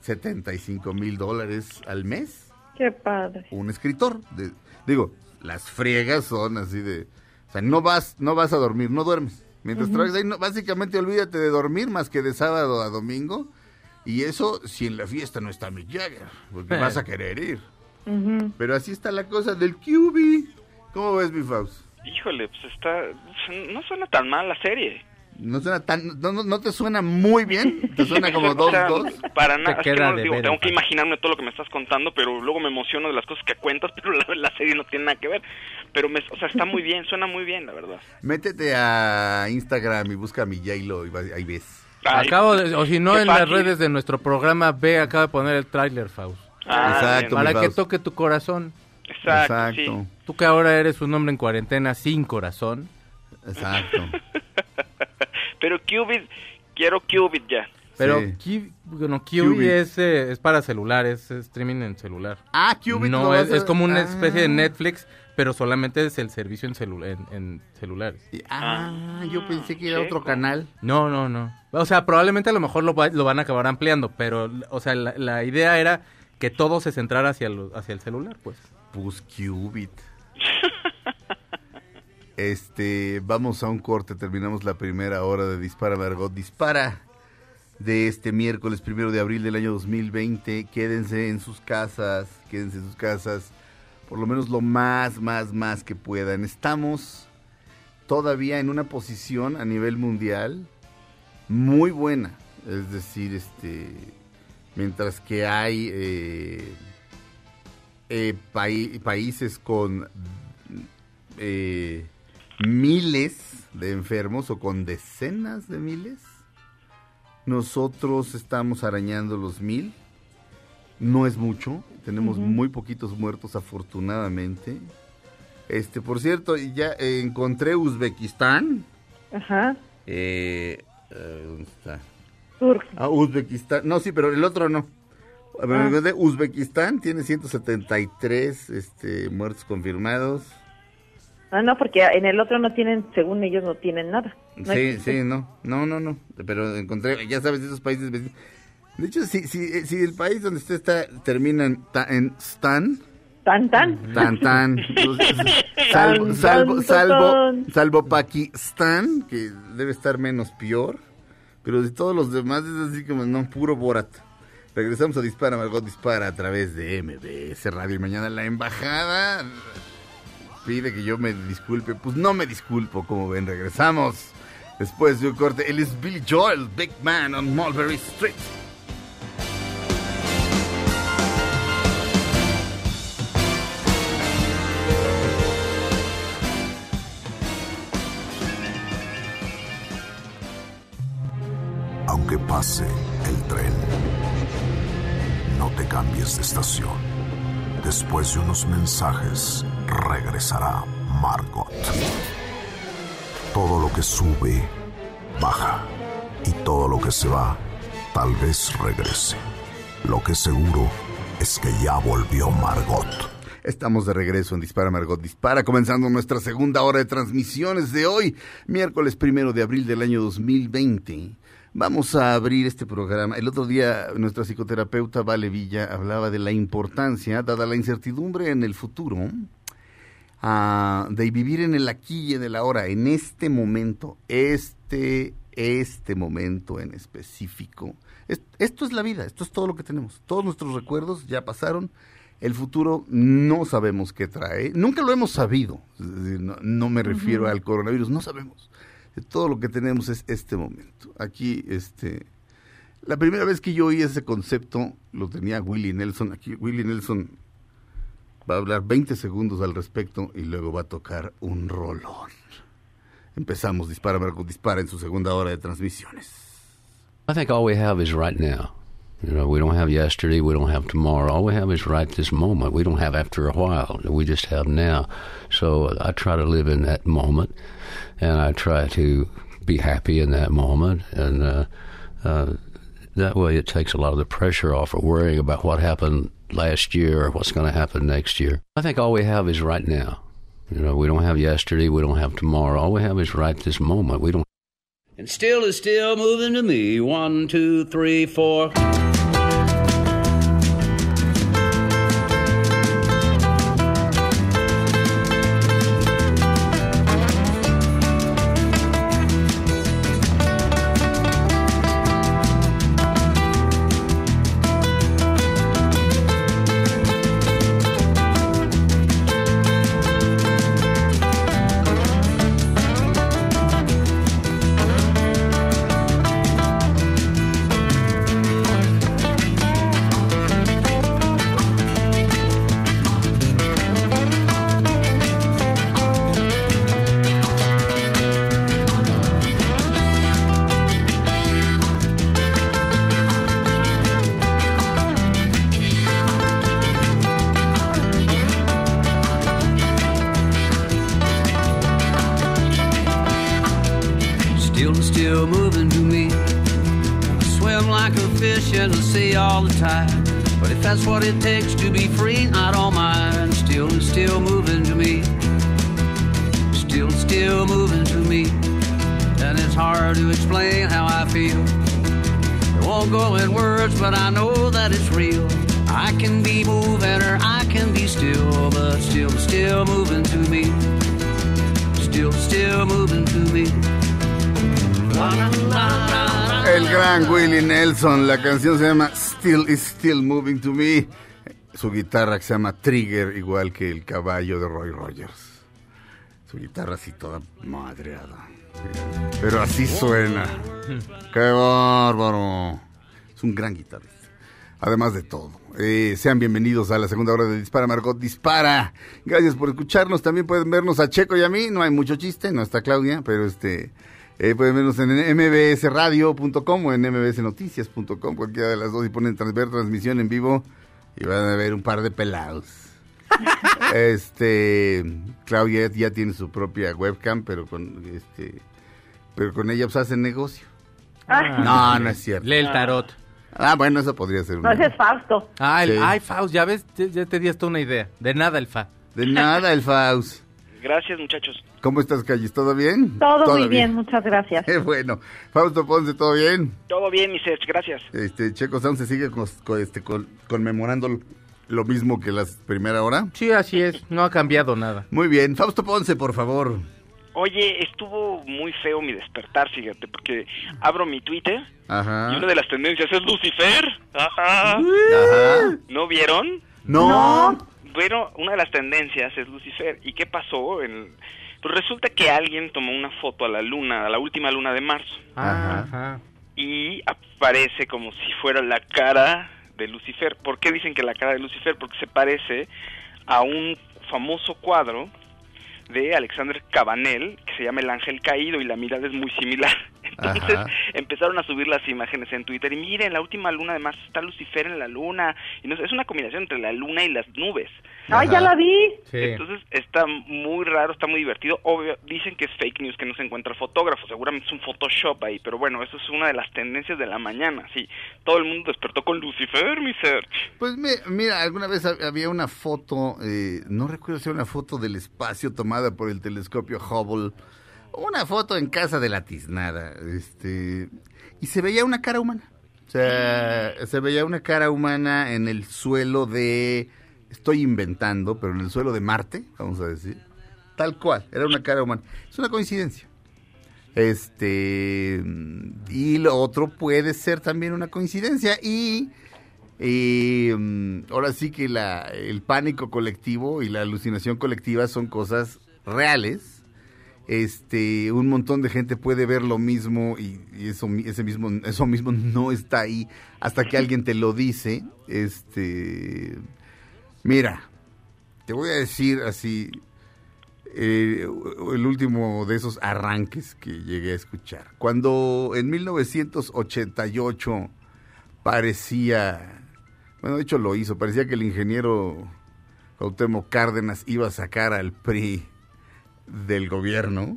75 mil dólares al mes. Qué padre. Un escritor. de- digo, las friegas son así de... O sea, no vas, no vas a dormir, no duermes. Mientras trabajas ahí, no- básicamente olvídate de dormir más que de sábado a domingo. Y eso si en la fiesta no está Mick Jagger, porque vas a querer ir. Pero así está la cosa del QB. ¿Cómo ves, mi Faust? Híjole, pues está... No suena tan mal la serie. No suena tan, no, no, no te suena muy bien, te suena como O dos, sea, dos. Para nada. Es que no, de digo, ver, tengo que imaginarme todo lo que me estás contando, pero luego me emociono de las cosas que cuentas, pero la, la serie no tiene nada que ver. Pero, me, o sea, está muy bien, suena muy bien, la verdad. Métete a Instagram y busca a mi J-Lo y ahí ves. Ay, Acabo de, o si no, en las redes de nuestro programa, ve, acaba de poner el tráiler, Faust. ah, Exacto. Para que Faust. toque tu corazón. Exacto, sí. Tú que ahora eres un hombre en cuarentena sin corazón. exacto. Pero Qubit, quiero Qubit ya. Pero Sí. Bueno, Qubit. Qubit es, eh, es para celular, es streaming en celular. Ah, Qubit No, es, a- es como una Ah. especie de Netflix, pero solamente es el servicio en, celu- en, en celulares. Ah, yo pensé que era checo. otro canal. No, no, no. O sea, probablemente a lo mejor lo, va- lo van a acabar ampliando, pero, o sea, la, la idea era que todo se centrara hacia, lo- hacia el celular, pues. Pues Qubit. Este, vamos a un corte, terminamos la primera hora de Dispara Margot Dispara de este miércoles primero de abril del año 2020. Quédense en sus casas, quédense en sus casas, por lo menos lo más, más, más que puedan. Estamos todavía en una posición a nivel mundial muy buena, es decir, este, mientras que hay eh, eh, países con eh, miles de enfermos o con decenas de miles. Nosotros estamos arañando los mil. No es mucho. Tenemos muy poquitos muertos afortunadamente. Este, por cierto, ya encontré Uzbekistán. Ajá. Eh, eh, ¿Dónde está? Ah, Uzbekistán. No, sí, pero el otro no. Ah. Uzbekistán tiene 173 este, muertos confirmados. Ah, no, porque en el otro no tienen, según ellos, no tienen nada. No sí, sí, no. No, no, no. Pero encontré, ya sabes, esos países vecinos. De hecho, si, si, si el país donde usted está termina en, ta- en Stan, Tan, tan. tan, tan, salvo, salvo, salvo, salvo Pakistán, que debe estar menos peor, pero de todos los demás es así como, no, puro Borat. Regresamos a Dispara, Margot Dispara a través de MBS Radio y mañana la embajada pide que yo me disculpe, pues no me disculpo, como ven, regresamos. Después de un corte, él es Billy Joel, Big Man on Mulberry Street. Aunque pase el tren, no te cambies de estación. Después de unos mensajes, regresará Margot. Todo lo que sube, baja. Y todo lo que se va, tal vez regrese. Lo que seguro es que ya volvió Margot. Estamos de regreso en Dispara Margot Dispara, comenzando nuestra segunda hora de transmisiones de hoy, miércoles primero de abril del año 2020. Vamos a abrir este programa. El otro día nuestra psicoterapeuta Vale Villa hablaba de la importancia, dada la incertidumbre en el futuro, ah, de vivir en el aquí y en el ahora, en este momento, este, este momento en específico. Es- esto es la vida, esto es todo lo que tenemos. Todos nuestros recuerdos ya pasaron. El futuro no sabemos qué trae. Nunca lo hemos sabido. No me refiero al coronavirus, no sabemos. Todo lo que tenemos es este momento. Aquí, este, la primera vez que yo oí ese concepto lo tenía Willie Nelson. Aquí Willie Nelson va a hablar 20 segundos al respecto y luego va a tocar un rolón. Empezamos Dispara, Marco Dispara en su segunda hora de transmisiones. I think all we have is right now. You know, we don't have yesterday, we don't have tomorrow. All we have is right this moment. We don't have after a while. We just have now. So uh, I try to live in that moment, and I try to be happy in that moment, and uh, uh, that way it takes a lot of the pressure off of worrying about what happened last year or what's going to happen next year. I think all we have is right now. You know, we don't have yesterday, we don't have tomorrow. All we have is right this moment. We don't. And still is still moving to me. One, two, three, four. Su guitarra que se llama Trigger, igual que el caballo de Roy Rogers. Su guitarra así toda madreada. Pero así suena. ¡Qué bárbaro! Es un gran guitarrista. Además de todo. Eh, sean bienvenidos a la segunda hora de Dispara Margot Dispara. Gracias por escucharnos. También pueden vernos a Checo y a mí. No hay mucho chiste, no está Claudia, pero este eh, pueden vernos en mbsradio.com o en mbsnoticias.com, cualquiera de las dos, y ponen ver transmisión en vivo y van a ver un par de pelados. este Claudia ya tiene su propia webcam, pero con este pero con ella pues hacen negocio. Ah, No, no es cierto. Lee el tarot. Ah, bueno, eso podría ser no, ese es Fausto. Ah, el, Sí. ay, Faust, ya ves, ya, ya te di hasta una idea. De nada el Fa. De nada, el Faust. Gracias, muchachos. ¿Cómo estás, Calles? ¿Todo bien? Todo muy bien, muchas gracias. Qué bueno. Fausto Ponce, ¿todo bien? Todo bien, mi Serge, gracias. Este, Checo Sound se sigue este, con- conmemorando l- lo mismo que la primera hora. Sí, así es. No ha cambiado nada. Muy bien. Fausto Ponce, por favor. Oye, estuvo muy feo mi despertar, fíjate, porque abro mi Twitter Ajá. y una de las tendencias es Lucifer. Ajá. Ajá. ¿No vieron? No. Bueno, una de las tendencias es Lucifer. ¿Y qué pasó? En- Pues resulta que alguien tomó una foto a la luna, a la última luna de marzo, Ajá. Ajá. y aparece como si fuera la cara de Lucifer. ¿Por qué dicen que la cara de Lucifer? Porque se parece a un famoso cuadro de Alexander Cabanel que se llama El Ángel Caído y la mirada es muy similar. Entonces Ajá. empezaron a subir las imágenes en Twitter y miren, la última luna además está Lucifer en la luna y no sé, es una combinación entre la luna y las nubes. Ay, ya la vi. Sí. Entonces está muy raro, está muy divertido. Obvio, dicen que es fake news, que no se encuentra fotógrafo. Seguramente es un Photoshop ahí, pero bueno, eso es una de las tendencias de la mañana. Sí, todo el mundo despertó con Lucifer, mi Serge. Pues me- mira, alguna vez hab- había una foto, eh, no recuerdo si era una foto del espacio tomada por el telescopio Hubble, una foto en casa de la tiznada, este, y se veía una cara humana. O sea, se veía una cara humana en el suelo de, estoy inventando, pero en el suelo de Marte, vamos a decir, tal cual, era una cara humana. Es una coincidencia. Este, y lo otro puede ser también una coincidencia y y mm, ahora sí que la, el pánico colectivo y la alucinación colectiva son cosas reales. Este, un montón de gente puede ver lo mismo y, eso, ese mismo, eso mismo no está ahí hasta que alguien te lo dice. Este, mira, te voy a decir así, eh, el último de esos arranques que llegué a escuchar. Cuando en 1988 parecía, bueno, de hecho lo hizo, parecía que el ingeniero Cuauhtémoc Cárdenas iba a sacar al PRI del gobierno.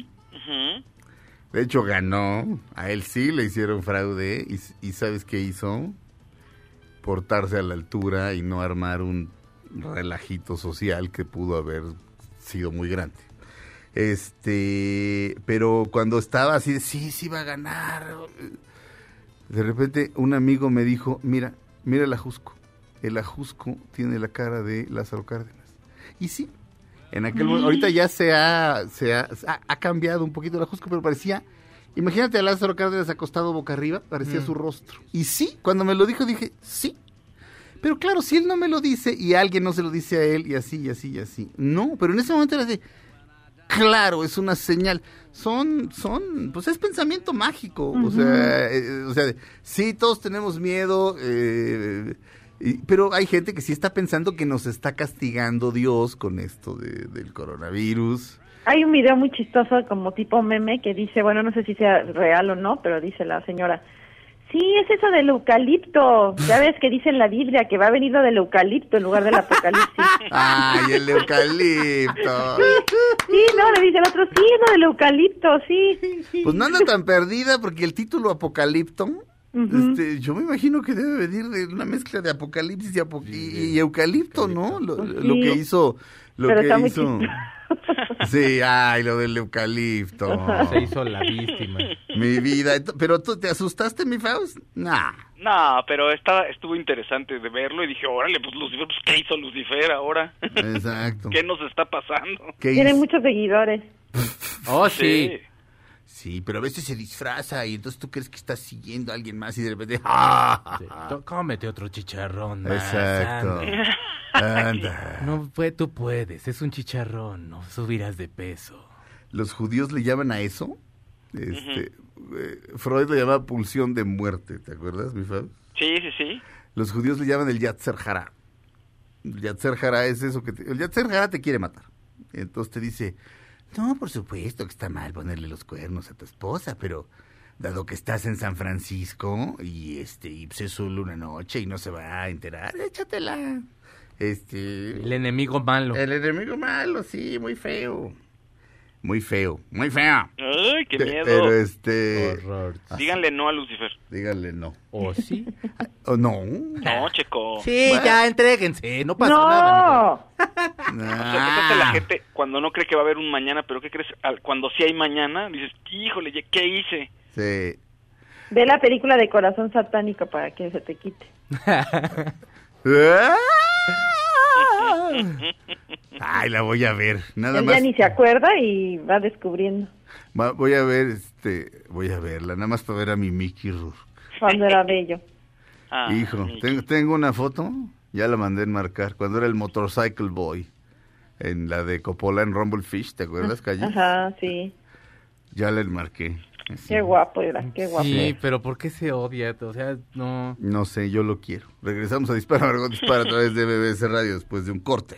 De hecho ganó, a él sí le hicieron fraude y, y ¿sabes qué hizo? Portarse a la altura y no armar un relajito social que pudo haber sido muy grande. Este, pero cuando estaba así, de, sí, sí va a ganar. De repente un amigo me dijo, mira, mira el ajusco. El ajusco tiene la cara de Lázaro Cárdenas. Y sí, en aquel momento, ahorita ya se ha, se ha, ha- cambiado un poquito el ajusco, pero parecía, imagínate a Lázaro Cárdenas acostado boca arriba, parecía su rostro. Y sí, cuando me lo dijo dije, sí. Pero claro, si él no me lo dice y alguien no se lo dice a él y así, y así, y así. No, pero en ese momento era de, claro, es una señal. Son, son, pues es pensamiento mágico. O sea, eh, o sea, sí, todos tenemos miedo, eh, pero hay gente que sí está pensando que nos está castigando Dios con esto de- del coronavirus. Hay un video muy chistoso como tipo meme que dice, bueno, no sé si sea real o no, pero dice la señora, sí, es eso del eucalipto. Ya ves que dice en la Biblia que va venido del eucalipto en lugar del apocalipsis. ¡Ay, el eucalipto! Sí, no, le dice el otro, sí, es lo del eucalipto, sí. Pues no anda tan perdida porque el título Apocalipto Este, yo me imagino que debe venir de una mezcla de apocalipsis y, apo- y- y eucalipto, ¿no? Lo, lo que hizo, lo Pero que está muy hizo. Sí, ay, lo del eucalipto. Se hizo la víctima. Mi vida. Pero tú te asustaste, mi Faust? Nah. No, pero estaba, estuvo interesante de verlo y dije, órale, pues Lucifer, pues ¿qué hizo Lucifer ahora? Exacto. ¿Qué nos está pasando? ¿Qué Tiene hizo? muchos seguidores. Oh, sí. Sí, pero a veces se disfraza y entonces tú crees que estás siguiendo a alguien más y de repente. ¡ah! Sí. Cómete otro chicharrón. más, Exacto. anda. Anda. No, pues, tú puedes, es un chicharrón, no subirás de peso. Los judíos le llaman a eso. Este, eh, Freud le llamaba pulsión de muerte, ¿te acuerdas, mi Faust? Sí, sí, sí. Los judíos le llaman el Yatzer Hara. El Yatzer Hara es eso que... te- el Yatzer Hara te quiere matar. Entonces te dice, no, por supuesto que está mal ponerle los cuernos a tu esposa, pero dado que estás en San Francisco y este y es solo una noche y no se va a enterar, échatela. Este... El enemigo malo. El enemigo malo, sí, muy feo. Muy feo, muy feo. Ay, qué miedo. Pero este... Horror. Díganle no a Lucifer. Díganle no. ¿O sí? ¿O no? No, Checo. Sí, Bueno. ya, entréguense, no pasa nada. ¡No! O sea, ¿qué pasa la gente cuando no cree que va a haber un mañana, pero qué crees? Al- Cuando sí hay mañana, dices, híjole, ¿qué hice? Sí. Ve la película de Corazón Satánico para que se te quite. Ay, la voy a ver. Nada Él más. ya ni se acuerda y va descubriendo Va- voy a ver, este, voy a verla, nada más para ver a mi Mickey Rourke. cuando era bello. Ah, Hijo, tengo, tengo una foto, ya la mandé enmarcar, cuando era el Motorcycle Boy, en la de Coppola en Rumblefish, ¿te acuerdas, Calle? Ajá, sí. Ya la enmarqué. Qué guapo era, qué guapo. Sí, pero ¿por qué se odia? O sea, no. No sé, yo lo quiero. Regresamos a Dispara, Margot Dispara a través de BBC Radio después de un corte.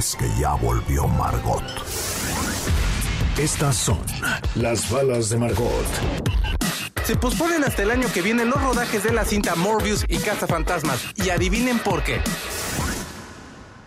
es que ya volvió Margot. Estas son las balas de Margot. Se posponen hasta el año que viene los rodajes de la cinta Morbius y Fantasmas. Y adivinen por qué.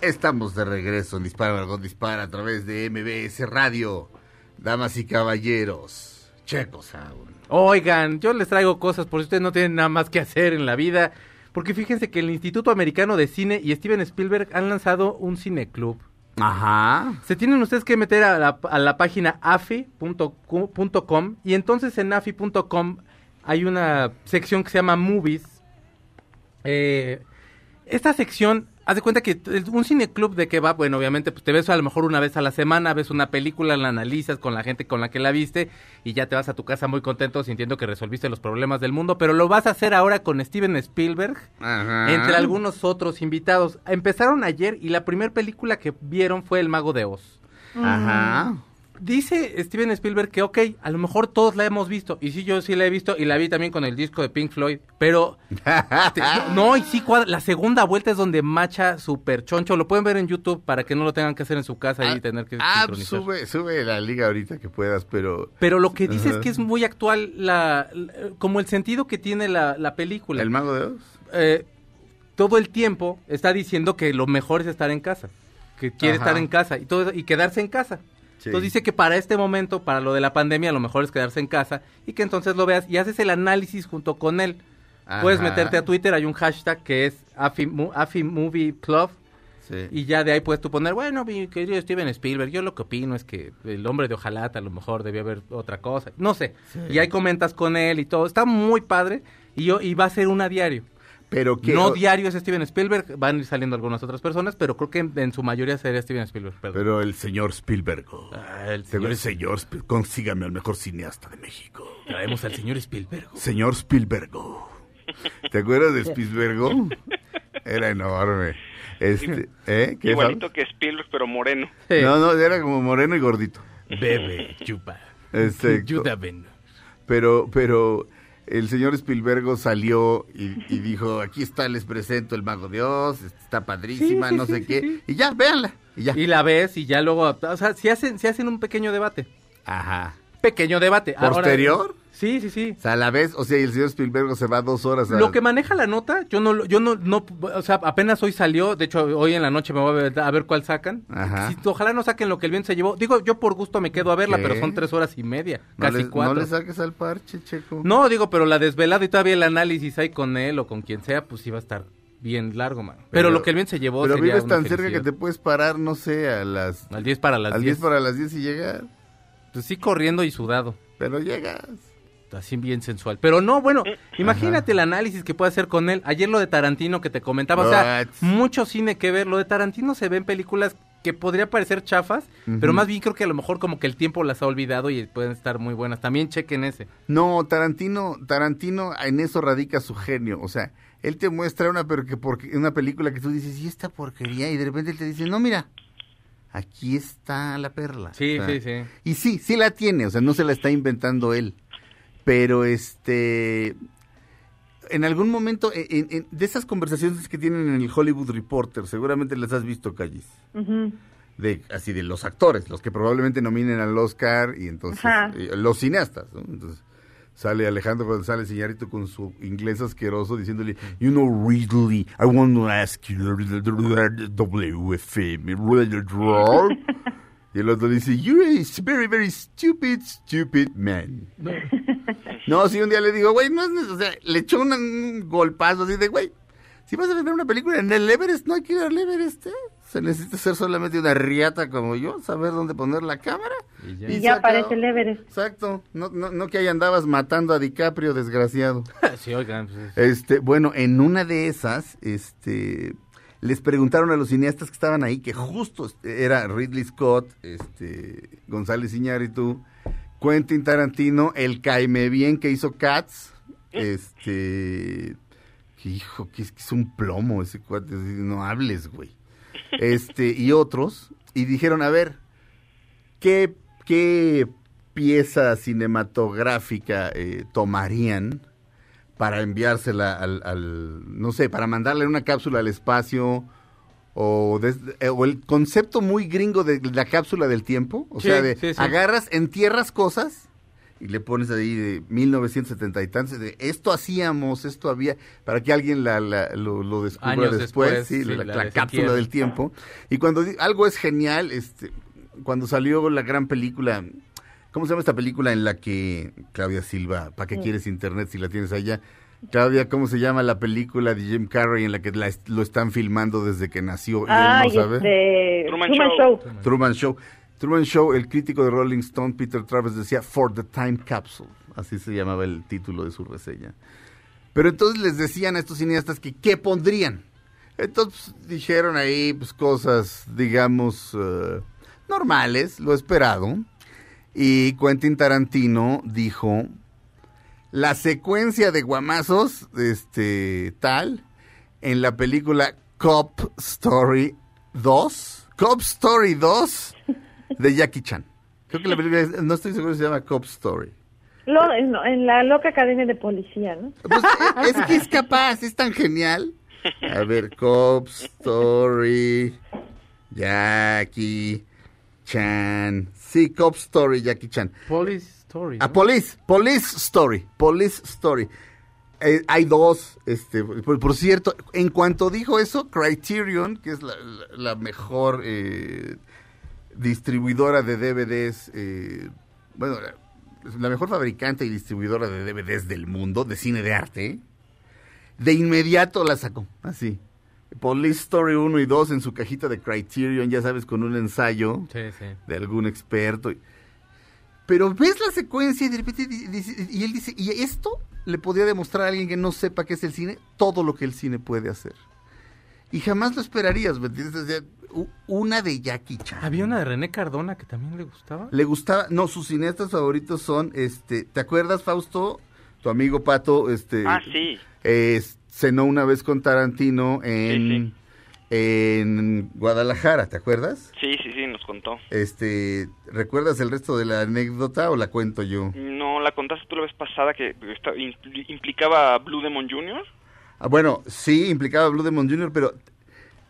Estamos de regreso en Dispara, Margot Dispara a través de MBS Radio. Damas y caballeros, Checo Sound. Oigan, yo les traigo cosas por si ustedes no tienen nada más que hacer en la vida. Porque fíjense que el Instituto Americano de Cine y Steven Spielberg han lanzado un cineclub. Ajá. Se tienen ustedes que meter a la, a la página afi.com y entonces en afi.com hay una sección que se llama Movies. Eh, esta sección, haz de cuenta que un cineclub de que va, bueno, obviamente pues te ves a lo mejor una vez a la semana, ves una película, la analizas con la gente con la que la viste y ya te vas a tu casa muy contento sintiendo que resolviste los problemas del mundo, pero lo vas a hacer ahora con Steven Spielberg Ajá. entre algunos otros invitados. Empezaron ayer y la primera película que vieron fue El Mago de Oz. Ajá. Dice Steven Spielberg que, ok, a lo mejor todos la hemos visto. Y sí, yo sí la he visto y la vi también con el disco de Pink Floyd. Pero, te- no, no, y sí, cuadra- la segunda vuelta es donde macha super choncho. Lo pueden ver en YouTube para que no lo tengan que hacer en su casa y tener que Ah, sincronizar. sube, sube la liga ahorita que puedas, pero Pero lo que dice es que es muy actual, la, la- como el sentido que tiene la, la película. ¿El Mago de Oz? eh, todo el tiempo está diciendo que lo mejor es estar en casa, que quiere Ajá. estar en casa y todo y quedarse en casa. Sí. Entonces dice que para este momento, para lo de la pandemia, lo mejor es quedarse en casa y que entonces lo veas y haces el análisis junto con él. Puedes meterte a Twitter, hay un hashtag que es AFI, Mo- AFI Movie Club Sí. y ya de ahí puedes tú poner, bueno, mi querido Steven Spielberg, yo lo que opino es que el hombre de Ojalata a lo mejor debía haber otra cosa, no sé. Y ahí comentas con él y todo, está muy padre y yo y va a ser una diario. Pero que No diario es Steven Spielberg, van a ir saliendo algunas otras personas, pero creo que en, en su mayoría sería Steven Spielberg. perdón. Pero el señor Spielberg. oh. Ah, el Te- señor- el señor Spiel- consígame al mejor cineasta de México. Traemos al señor Spielberg. Señor Spielberg. oh. ¿Te acuerdas de Spielberg? Era enorme. Este, ¿eh? ¿Qué, Igualito que Spielberg, pero moreno. No, no, era como moreno y gordito. Bebe, chupa. Este, pero, pero el señor Spielberg salió y, y dijo, aquí está, les presento el Mago de Oz, está padrísima, Sí, sí, no sé sí, qué. Y ya, véanla. Y ya. Y la ves y ya luego, o sea, si hacen, si hacen un pequeño debate. Ajá. Pequeño debate. Ahora- ¿Posterior? sí, sí, sí. O sea, a la vez, o sea, y el señor Spielberg se va dos horas a... Lo que maneja la nota, yo no, yo no, no, o sea, apenas hoy salió, de hecho hoy en la noche me voy a ver, a ver cuál sacan. Ajá. Si- ojalá no saquen lo que el viento se llevó. Digo, yo por gusto me quedo a verla, ¿Qué? pero son tres horas y media, no casi le, cuatro. No le saques al parche, Checo. No, digo, pero la desvelada y todavía el análisis ahí con él o con quien sea, pues iba a estar bien largo, man. Pero, lo que el bien se llevó Pero sería vives tan cerca que te puedes parar, no sé, a las... Al 10 para las al 10. 10 para las 10 y llegar. Pues sí, corriendo y sudado. Pero llegas. Así bien sensual. Pero no, bueno, imagínate el análisis que puede hacer con él. Ayer lo de Tarantino que te comentaba, o sea, mucho cine que ver. Lo de Tarantino se ve en películas que podría parecer chafas, pero más bien creo que a lo mejor como que el tiempo las ha olvidado y pueden estar muy buenas. También chequen ese. No, Tarantino, Tarantino en eso radica su genio. O sea, él te muestra una, pero que porque, una película que tú dices, y esta porquería, y de repente él te dice, no, mira, aquí está la perla. Sí, O sea, sí, sí. Y sí, sí la tiene, o sea, no se la está inventando él. Pero este, en algún momento, en- en- de esas conversaciones que tienen en el Hollywood Reporter, seguramente las has visto, Callis. De así de los actores, los que probablemente nominen al Oscar y entonces Ajá. eh, los cineastas, ¿no? Entonces sale Alejandro González Iñárritu con su inglés asqueroso diciéndole, you know Ridley, I want to ask you WFM, y el otro dice, you're a very very stupid stupid man. No, si un día le digo, güey, no es o sea, le echó un, golpazo así de, güey, si vas a ver una película en el Everest, no hay que ir al Everest, ¿eh? Se necesita ser solamente una riata como yo, saber dónde poner la cámara. Y ya. Y aparece el Everest. Exacto, no, no, no que ahí andabas matando a DiCaprio, desgraciado. sí, oigan, pues, es- Este, bueno, en una de esas, este, les preguntaron a los cineastas que estaban ahí, que justo este, era Ridley Scott, este, González Iñárritu, Quentin Tarantino, el Caime Bien que hizo Cats, este, que hijo, que es, que es un plomo ese cuate, no hables, güey. Este, y otros, y dijeron, a ver, ¿qué, qué pieza cinematográfica eh, tomarían para enviársela al, al- no sé, para mandarle una cápsula al espacio o, eh, o el concepto muy gringo de la cápsula del tiempo, o Sí, sea, de sí, sí. agarras, entierras cosas y le pones ahí de 1970 y tantos, de esto hacíamos, esto había, para que alguien la, la- lo, lo descubra Años después, después, sí, sí, la, la cápsula del tiempo. Y cuando algo es genial, este, cuando salió la gran película, ¿cómo se llama esta película en la que Claudia Silva, ¿para qué quieres internet si la tienes allá? Claudia, ¿cómo se llama la película de Jim Carrey en la que la est- lo están filmando desde que nació y él no sabe? este... Truman Truman, Show. Show. Truman Show. Truman Show, el crítico de Rolling Stone, Peter Travis, decía For the Time Capsule. Así se llamaba el título de su reseña. Pero entonces les decían a estos cineastas que qué pondrían. Entonces dijeron ahí pues cosas, digamos, eh, normales, lo esperado. Y Quentin Tarantino dijo la secuencia de guamazos, este, tal, en la película Cop Story 2, Cop Story 2 de Jackie Chan. Creo que la película, es- no estoy seguro si se llama Cop Story. Lo- en, en la loca academia de policía, ¿no? Pues, eh, es que es capaz, es tan genial. A ver, Cop Story, Jackie Chan. Sí, Cop Story, Jackie Chan. Police Story. A ¿no? Police, Police Story, Police Story. Eh, hay dos, este, por, por cierto, en cuanto dijo eso, Criterion, que es la, la- la mejor eh, distribuidora de DVDs, eh, bueno, la, mejor fabricante y distribuidora de DVDs del mundo, de cine de arte, de inmediato la sacó, así. Police Story 1 y 2 en su cajita de Criterion, ya sabes, con un ensayo Sí, sí. de algún experto. Pero ves la secuencia y de repente dice- y él dice, ¿y esto le podría demostrar a alguien que no sepa qué es el cine? Todo lo que el cine puede hacer. Y jamás lo esperarías, ¿me entiendes? Una de Jackie Chan. Había una de René Cardona que también le gustaba. Le gustaba, no, sus cineastas favoritos son, este, ¿te acuerdas, Fausto? Tu amigo Pato, este, Ah, sí. eh, cenó una vez con Tarantino en, Sí, sí. en Guadalajara, ¿te acuerdas? Sí, sí, sí, nos contó. Este, ¿recuerdas el resto de la anécdota o la cuento yo? No, la contaste tú la vez pasada que implicaba a Blue Demon Jr. Ah, bueno, sí, implicaba a Blue Demon Jr., pero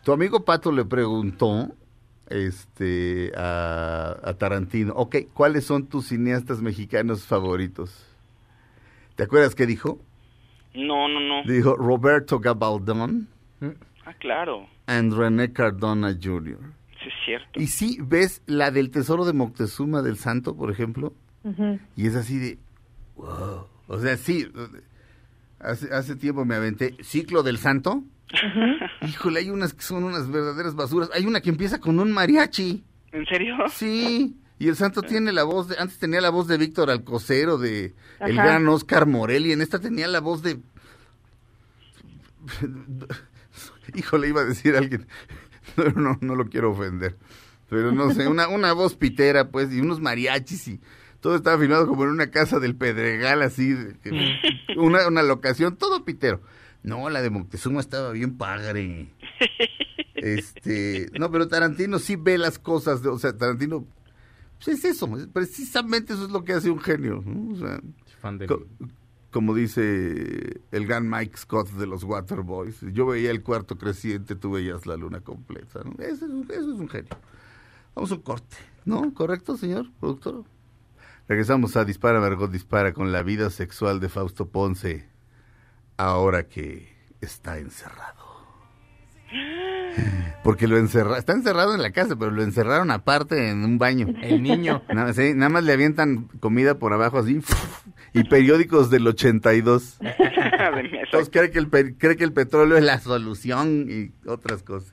tu amigo Pato le preguntó este, a, a Tarantino, ok, ¿cuáles son tus cineastas mexicanos favoritos? ¿Te acuerdas qué dijo? No, no, no. Dijo Roberto Gabaldón Ah, claro. and René Cardona Jr. Sí, es cierto. Y sí, ves la del Tesoro de Moctezuma del Santo, por ejemplo, y es así de, wow. O sea, sí, hace, hace tiempo me aventé Ciclo del Santo. Híjole, hay unas que son unas verdaderas basuras. Hay una que empieza con un mariachi. ¿En serio? Sí. Y el santo tiene la voz de, antes tenía la voz de Víctor Alcocer o de el gran Oscar Morelli, en esta tenía la voz de Híjole, iba a decir alguien, no, no, no lo quiero ofender, pero no sé, una, una voz pitera, pues, y unos mariachis y todo estaba filmado como en una casa del Pedregal, así, que- una, una locación, todo pitero. No, la de Moctezuma estaba bien padre. Este, no, pero Tarantino sí ve las cosas, de- o sea, Tarantino, pues es eso, es- precisamente eso es lo que hace un genio, ¿no? O sea, Fan del- co- como dice el gran Mike Scott de los Waterboys, yo veía el cuarto creciente, tú veías la luna completa, ¿no? Eso es, un- eso es un genio. Vamos a un corte, ¿no? ¿Correcto, señor productor? Regresamos a Dispara, Margot Dispara con la vida sexual de Fausto Ponce, ahora que está encerrado. Porque lo encerraron, está encerrado en la casa, pero lo encerraron aparte en un baño. El niño. Nada, sí, nada más le avientan comida por abajo así y periódicos del 82. De mi- Entonces cree que, el, cree que el petróleo es la solución y otras cosas.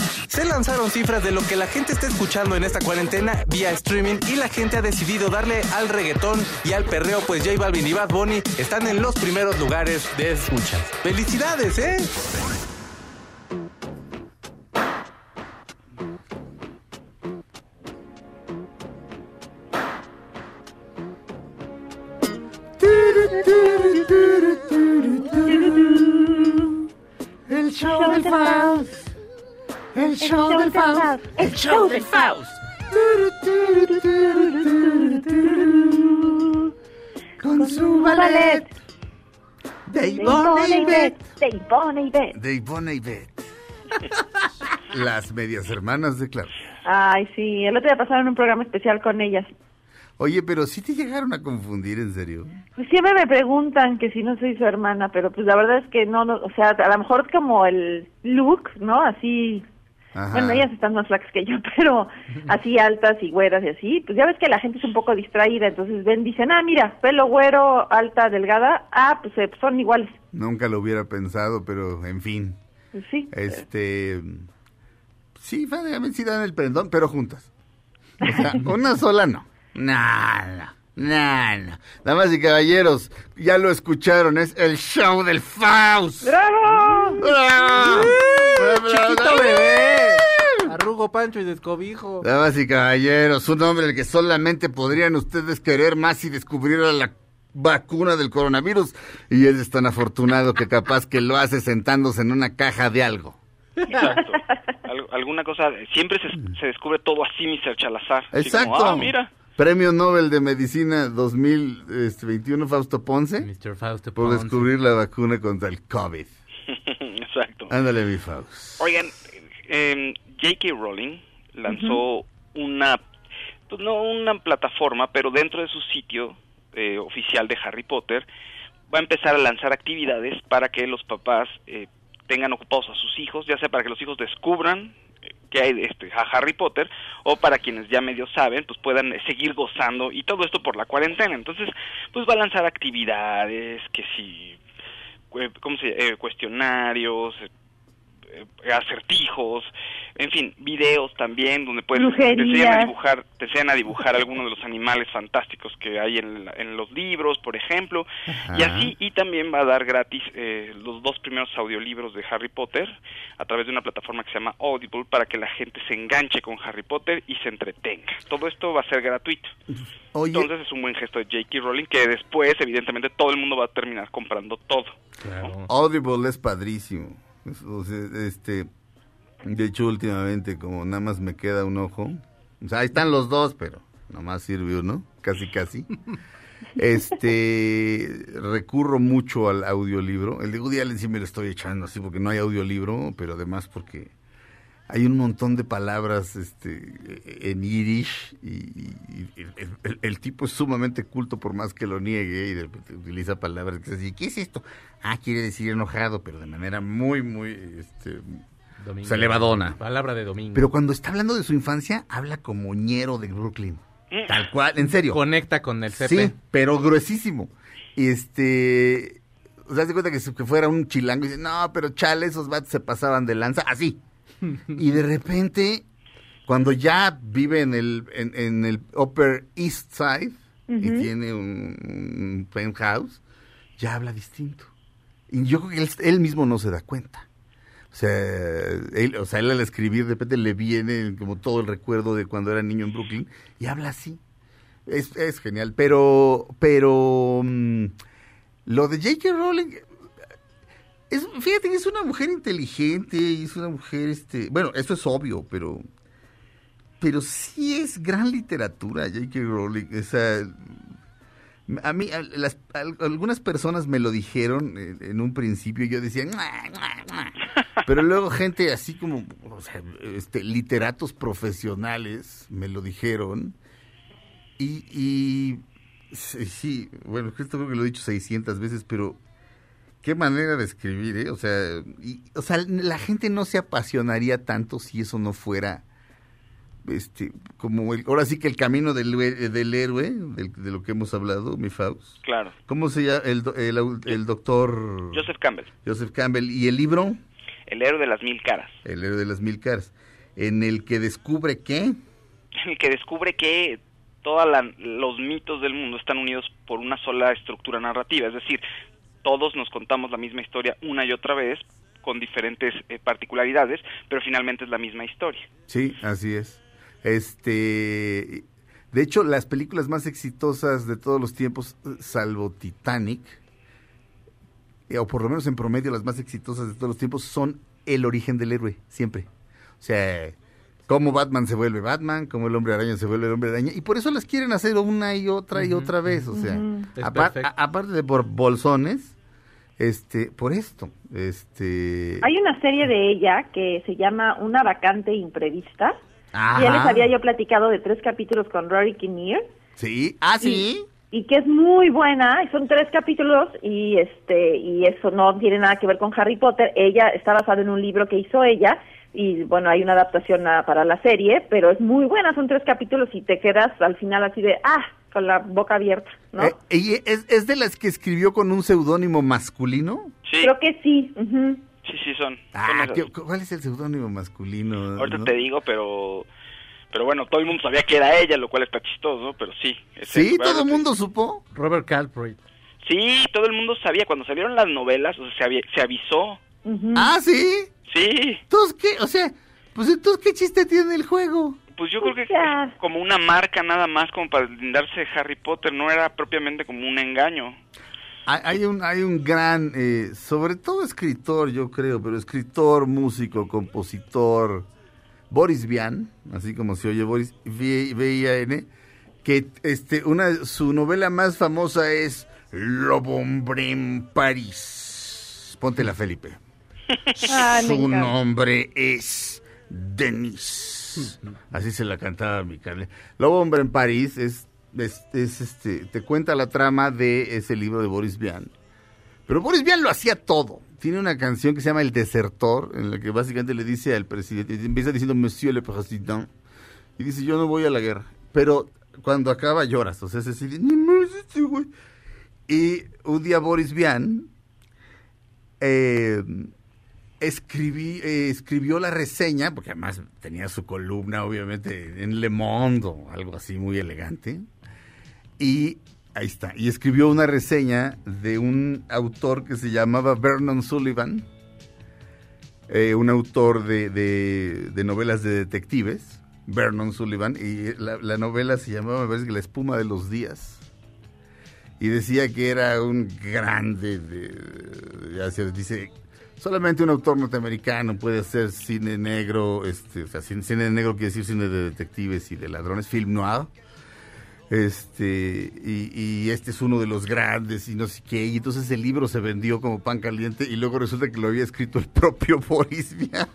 Se lanzaron cifras de lo que la gente está escuchando en esta cuarentena vía streaming y la gente ha decidido darle al reggaetón y al perreo, pues J Balvin y Bad Bunny están en los primeros lugares de escuchas. ¡Felicidades, eh! El show del Faust. El show del Faust. Con su ballet. De Ivonne y Beth. De Ivonne y. De Beth. Las medias hermanas de Claudia. Ay, sí, el otro día pasaron un programa especial con ellas. Oye, pero sí te llegaron a confundir, en serio. Pues siempre me preguntan que si no soy su hermana, pero pues la verdad es que no, no o sea, a lo mejor como el look, ¿no? Así, Ajá. bueno, ellas están más flacas que yo, pero así altas y güeras y así, pues ya ves que la gente es un poco distraída, entonces ven, dicen, ah, mira, pelo güero, alta, delgada, ah, pues eh, son iguales. Nunca lo hubiera pensado, pero en fin. Pues sí. Este. Sí, francamente sí dan el prendón, pero juntas. O sea, una sola no. Nada. Nada. Damas y caballeros, ya lo escucharon, es el show del Faust. ¡Bravo! ¡Bravo! Chiquito bebé. Arrugo Pancho y descobijo. Damas y caballeros, un hombre al que solamente podrían ustedes querer más si descubriera la vacuna del coronavirus y él es tan afortunado que capaz que lo hace sentándose en una caja de algo. Exacto. Al- alguna cosa, siempre se, se descubre todo así, Mr. Chalazar. Exacto. como, ah, mira. Premio Nobel de Medicina 2021 Fausto Ponce Mr. Fausto por Ponce. descubrir la vacuna contra el COVID. Ándale, mi Faust. Oigan, eh, J.K. Rowling lanzó una, pues no una plataforma, pero dentro de su sitio eh, oficial de Harry Potter va a empezar a lanzar actividades para que los papás eh, tengan ocupados a sus hijos, ya sea para que los hijos descubran eh, que hay este, a Harry Potter, o para quienes ya medio saben, pues puedan eh, seguir gozando, y todo esto por la cuarentena. Entonces, pues va a lanzar actividades, que si, eh, ¿cómo se llama? Eh, cuestionarios, acertijos, en fin, videos también donde puedes te enseñan a dibujar, te enseñan a dibujar algunos de los animales fantásticos que hay en, la- en los libros, por ejemplo, y así y también va a dar gratis eh, los dos primeros audiolibros de Harry Potter a través de una plataforma que se llama Audible para que la gente se enganche con Harry Potter y se entretenga. Todo esto va a ser gratuito. Oye, Entonces es un buen gesto de J.K. Rowling que después evidentemente todo el mundo va a terminar comprando todo. Claro. Audible es padrísimo. Este, de hecho, últimamente, como nada más me queda un ojo, o sea, ahí están los dos, pero nomás sirve uno, casi casi. Este, recurro mucho al audiolibro. El de Woody Allen sí me lo estoy echando así porque no hay audiolibro, pero además porque hay un montón de palabras este, en Yiddish y, y- y el, el- el tipo es sumamente culto por más que lo niegue y de repente utiliza palabras que así, ¿qué es esto? Ah, quiere decir enojado, pero de manera muy, muy este, Domingo. o sea, elevadona. Palabra de domingo. Pero cuando está hablando de su infancia, habla como ñero de Brooklyn. Mm. Tal cual, en serio. Conecta con el CP. Sí, pero gruesísimo. Y este. O sea, se cuenta que, si- que fuera un chilango y dice, no, pero chale, esos vatos se pasaban de lanza. Así. Y de repente, cuando ya vive en el, en, en el Upper East Side y tiene un, un penthouse, ya habla distinto. Y yo creo que él, él mismo no se da cuenta. O sea, él, o sea, él al escribir de repente le viene como todo el recuerdo de cuando era niño en Brooklyn y habla así. Es, es genial, pero, pero mm, lo de J.K. Rowling, es, fíjate es una mujer inteligente y es una mujer, este, bueno, eso es obvio, pero, pero sí es gran literatura J.K. Rowling. O sea, a mí, algunas personas me lo dijeron en, un principio y yo decía, pero luego gente así como, o sea, este, literatos profesionales me lo dijeron y, y sí, sí, bueno, esto creo que lo he dicho 600 veces, pero qué manera de escribir, ¿eh? O sea, y- o sea, la gente no se apasionaría tanto si eso no fuera este como el, ahora sí que el camino del, del héroe del- de lo que hemos hablado mi Faust. Claro. cómo se llama el, el, el doctor Joseph Campbell, Joseph Campbell. Y el libro el héroe de las mil caras. el héroe de las mil caras. En el que descubre que el que descubre que todos los mitos del mundo están unidos por una sola estructura narrativa, es decir, todos nos contamos la misma historia una y otra vez con diferentes eh, particularidades, pero finalmente es la misma historia. Sí, así es. Este, de hecho, las películas más exitosas de todos los tiempos, salvo Titanic, eh, o por lo menos en promedio las más exitosas de todos los tiempos, son el origen del héroe, siempre. O sea, cómo Batman se vuelve Batman, cómo el hombre araña se vuelve el hombre araña, y por eso las quieren hacer una y otra y otra vez. O sea, a- aparte de por bolsones, este, por esto, este. Hay una serie de ella que se llama Una vacante imprevista. Ajá. Ya les había yo platicado de tres capítulos con Rory Kinnear. Sí, ah, sí. y que es muy buena, y son tres capítulos y este y eso no tiene nada que ver con Harry Potter, ella está basada en un libro que hizo ella y bueno, hay una adaptación a- para la serie, pero es muy buena, son tres capítulos y te quedas al final así de ah, con la boca abierta, ¿no? Eh, ¿y es, es de las que escribió con un seudónimo masculino? Sí, Creo que sí. sí, sí son. Ah, esas. ¿qué- ¿cuál es el seudónimo masculino? Ahorita no? te digo, pero pero bueno, todo el mundo sabía que era ella, lo cual está chistoso, ¿no? pero sí. es Sí, todo el mundo supo. Robert Calpert. Sí, todo el mundo sabía. Cuando salieron las novelas, o sea, se, avi- se avisó. Ah, sí. Sí, Entonces, ¿qué? O sea, pues entonces, ¿qué chiste tiene el juego? pues yo creo que Ya. es como una marca nada más como para lindarse de Harry Potter, no era propiamente como un engaño. Hay, hay un, hay un gran, eh, sobre todo escritor, yo creo, pero escritor, músico, compositor, Boris Vian, así como se oye Boris, V-I-A-N, que este, una, su novela más famosa es Lobo Hombre en París. Póntela, Felipe. Ay, me Su nombre es Denis. Así se la cantaba mi carne. Lobo Hombre en París es, es, es, este, te cuenta la trama de ese libro de Boris Vian. Pero Boris Vian lo hacía todo. tiene una canción que se llama El Desertor, en la que básicamente le dice al presidente, empieza diciendo Monsieur le Président, y dice yo no voy a la guerra, pero cuando acaba lloras, o sea, es así, de, "Ni más este güey". Y un día Boris Vian eh, eh, escribió la reseña, porque además tenía su columna, obviamente, en Le Monde o algo así muy elegante. Y ahí está. Y escribió una reseña de un autor que se llamaba Vernon Sullivan, eh, un autor de, de- novelas de detectives, Vernon Sullivan, y la, la novela se llamaba, me parece La espuma de los días. Y decía que era un grande, dice, solamente un autor norteamericano puede hacer cine negro, este, o sea, cine, cine negro quiere decir cine de detectives y de ladrones, film noir. Este, y, y este es uno de los grandes y no sé qué. Y entonces el libro se vendió como pan caliente y luego resulta que lo había escrito el propio Boris Vian.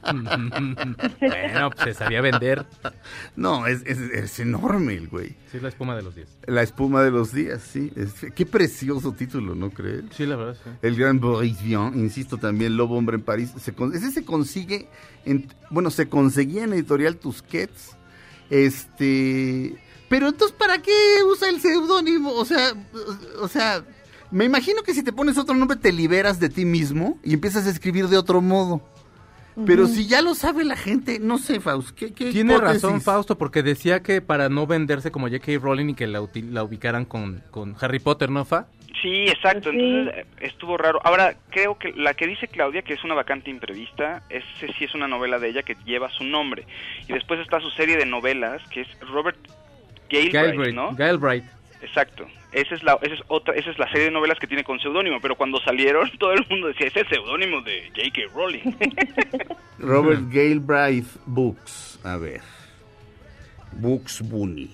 bueno, pues se sabía vender. No, es, es, es enorme el güey. Sí, es la espuma de los días. La espuma de los días, sí. Es- qué precioso título, ¿no crees? Sí, la verdad, sí. El gran Boris Vian, insisto también, Lobo Hombre en París. Se con- ese se consigue, en, bueno, se conseguía en Editorial Tusquets. Este. Pero entonces, ¿para qué usa el seudónimo? O sea, o sea, me imagino que si te pones otro nombre te liberas de ti mismo y empiezas a escribir de otro modo. Pero si ya lo sabe la gente, no sé, Faust, ¿qué, qué Tiene hipótesis? razón Fausto, porque decía que para no venderse como J.K. Rowling y que la, la ubicaran con, con Harry Potter, ¿no, Fa? Sí, exacto. Entonces estuvo raro. Ahora, creo que la que dice Claudia, que es una vacante imprevista, ese sí es una novela de ella que lleva su nombre. Y después está su serie de novelas, que es Robert Galbraith, ¿no? Galbraith. Exacto. Esa es la esa es otra esa es la serie de novelas que tiene con seudónimo, pero cuando salieron todo el mundo decía, "Es el seudónimo de J.K. Rowling." Robert Galbraith Books. A ver. Books Bunny.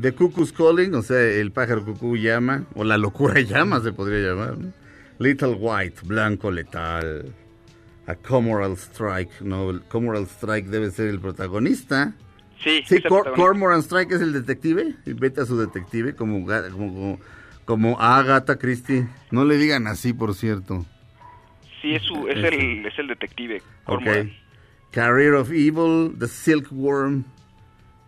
The Cuckoo's Calling, o sea, el pájaro cucú llama, o la locura llama se podría llamar. ¿no? Little White, blanco letal. A Cormoral Strike, no, el Cormoral Strike debe ser el protagonista. Sí, Sí, Cor-. Cormoran Strike es el detective, vete a su detective como, como, como, Agatha Christie. No le digan así, por cierto. Sí, es su es Ese. el es el detective Ok. Cormoran. Career of Evil, The Silkworm,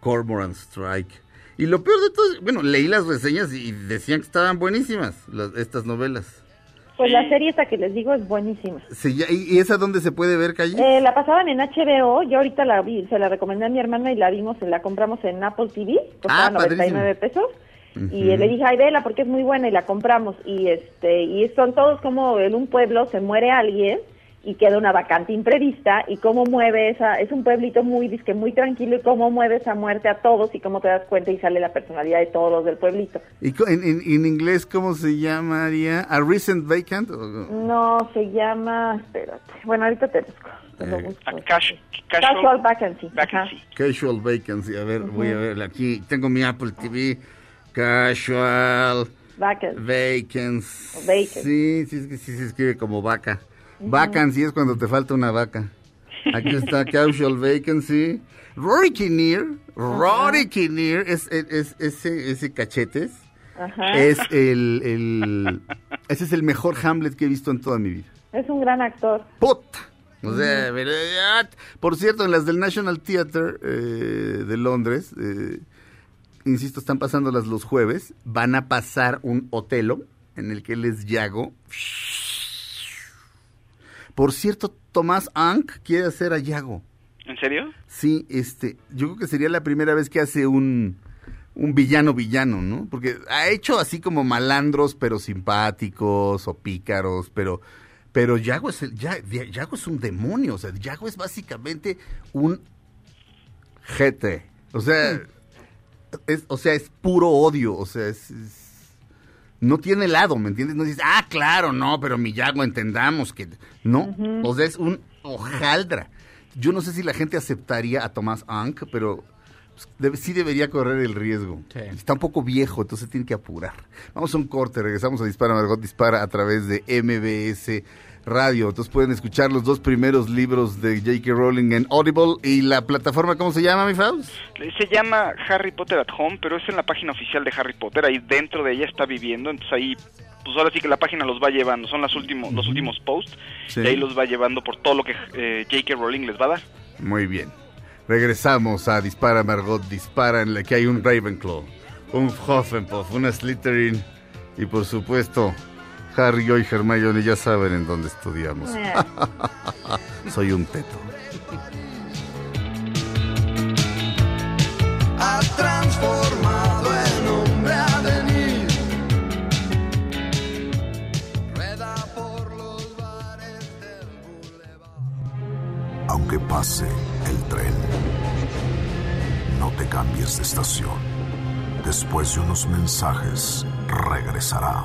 Cormoran Strike. Y lo peor de todo, bueno, leí las reseñas y decían que estaban buenísimas las- estas novelas. Pues la serie esta que les digo es buenísima. Ya- ¿Y y esa dónde se puede ver, Calle? Eh, la pasaban en HBO, yo ahorita la vi, se la recomendé a mi hermana y la vimos, la compramos en Apple TV, costaba Ah, 99 pesos. Y Ujú. le dije, ay, vela, porque es muy buena, y la compramos. Y este y son todos como en un pueblo se muere alguien y queda una vacante imprevista, y cómo mueve esa, es un pueblito muy, disque muy tranquilo, y cómo mueve esa muerte a todos, y cómo te das cuenta y sale la personalidad de todos los del pueblito. ¿Y en, en- en inglés cómo se llamaría? ¿A Recent Vacant? O- No, se llama, espérate, bueno, ahorita te busco. te lo Eh, busco. A cash- Casual, casual Vacancy. Casual Vacancy. A ver, voy a ver. Aquí tengo mi Apple TV. Casual Vacancy. Vacancy. Sí, sí, sí se escribe como vaca. Vacancy es cuando te falta una vaca. Aquí está Casual Vacancy. Rory Kinnear. Rory Kinnear es, es, es- ese, ese cachetes. Ajá. Es el, el- ese es el mejor Hamlet que he visto en toda mi vida. Es un gran actor. ¡Puta! O sea, ¿verdad? por cierto, en las del National Theatre eh, de Londres, eh, insisto, están pasándolas los jueves, van a pasar un Otelo en el que él es Yago. Por cierto, Tomás Ank quiere hacer a Yago. ¿En serio? Sí, este, yo creo que sería la primera vez que hace un, un villano villano, ¿no? Porque ha hecho así como malandros, pero simpáticos o pícaros, pero, pero Yago es el, Ya- Yago es un demonio, o sea, Yago es básicamente un jete, o sea, es, o sea, es puro odio, o sea, es, es- no tiene lado, ¿me entiendes? No dices, ah, claro, no, pero mi Yago entendamos que, no, o sea, es un hojaldra. Yo no sé si la gente aceptaría a Tomás Ank, pero pues, debe- sí debería correr el riesgo. Está un poco viejo, entonces tiene que apurar. Vamos a un corte, regresamos a Dispara Margot Dispara a través de MBS Radio. Entonces pueden escuchar los dos primeros libros de J.K. Rowling en Audible y la plataforma, ¿cómo se llama, mi Faust? Se llama Harry Potter at Home, pero es en la página oficial de Harry Potter. Ahí dentro de ella está viviendo, entonces ahí pues ahora sí que la página los va llevando, son las últimos, los últimos posts, Sí. y ahí los va llevando por todo lo que eh, J.K. Rowling les va a dar. Muy bien. Regresamos a Dispara Margot, dispara en la que hay un Ravenclaw, un Hufflepuff, una Slytherin y por supuesto Harry yo y Hermione ya saben en dónde estudiamos. Eh. Soy un teto. ha transformado en hombre a venir. Rueda por los bares del boulevard. Aunque pase el tren, no te cambies de estación. Después de unos mensajes, regresará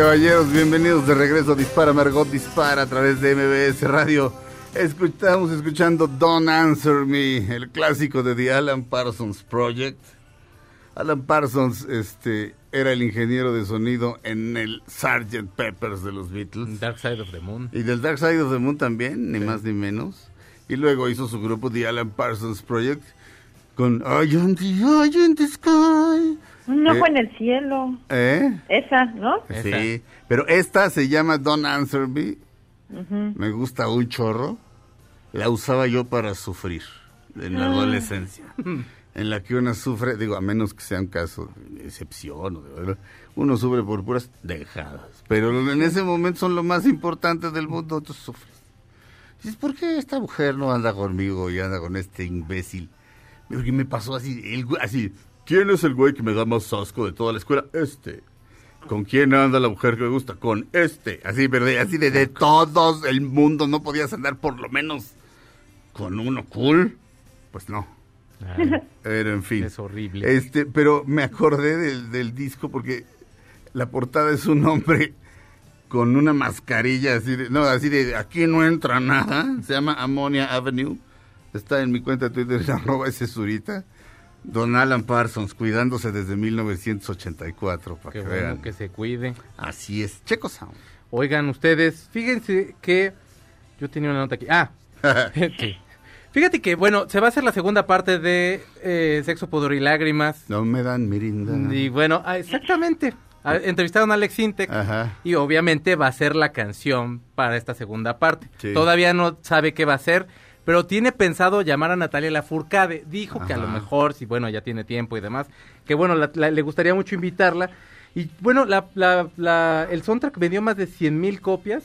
Caballeros, bienvenidos de regreso a Dispara Margot Dispara a través de MBS Radio. Escuchamos escuchando Don't Answer Me, el clásico de The Alan Parsons Project. Alan Parsons este, era el ingeniero de sonido en el Sgt. Peppers de los Beatles. Dark Side of the Moon. Y del Dark Side of the Moon también, ni más ni menos. Y luego hizo su grupo The Alan Parsons Project con I am the eye in the sky. Un ojo Eh. en el cielo. ¿Eh? Esa, ¿no? Sí, pero esta se llama Don't Answer Me. Me gusta un chorro. La usaba yo para sufrir en la Ah. adolescencia. En la que uno sufre, digo, a menos que sea un caso de excepción, o de verdad, uno sufre por puras dejadas. Pero en ese momento son lo más importante del mundo, tú sufres. Dices, ¿por qué esta mujer no anda conmigo y anda con este imbécil? Porque me pasó así, así, ¿quién es el güey que me da más asco de toda la escuela? Este. ¿Con quién anda la mujer que me gusta? Con este. Así, de- así de, de todos el mundo no podías andar por lo menos con uno cool. Pues no. Pero en fin. Es horrible. Este, pero me acordé del, del disco porque la portada es un hombre con una mascarilla así de, no, así de, aquí no entra nada. Se llama Ammonia Avenue. Está en mi cuenta de Twitter, arroba ese surita. Don Alan Parsons, cuidándose desde 1984, para Qué que bueno vean. que se cuide. Así es. Checo Sound. Oigan, ustedes, fíjense que yo tenía una nota aquí. Ah, sí. Fíjate que, bueno, se va a hacer la segunda parte de eh, Sexo, Pudor y Lágrimas. No me dan mirinda. Y bueno, ah, exactamente. Ah, Entrevistaron a Alex Intec Ajá. y obviamente va a ser la canción para esta segunda parte. Sí. Todavía no sabe qué va a ser, pero tiene pensado llamar a Natalia Lafourcade. Dijo que a lo mejor, si bueno, ya tiene tiempo y demás, que bueno, la- la- le gustaría mucho invitarla. Y bueno, la, la- la- el soundtrack vendió más de 100 mil copias.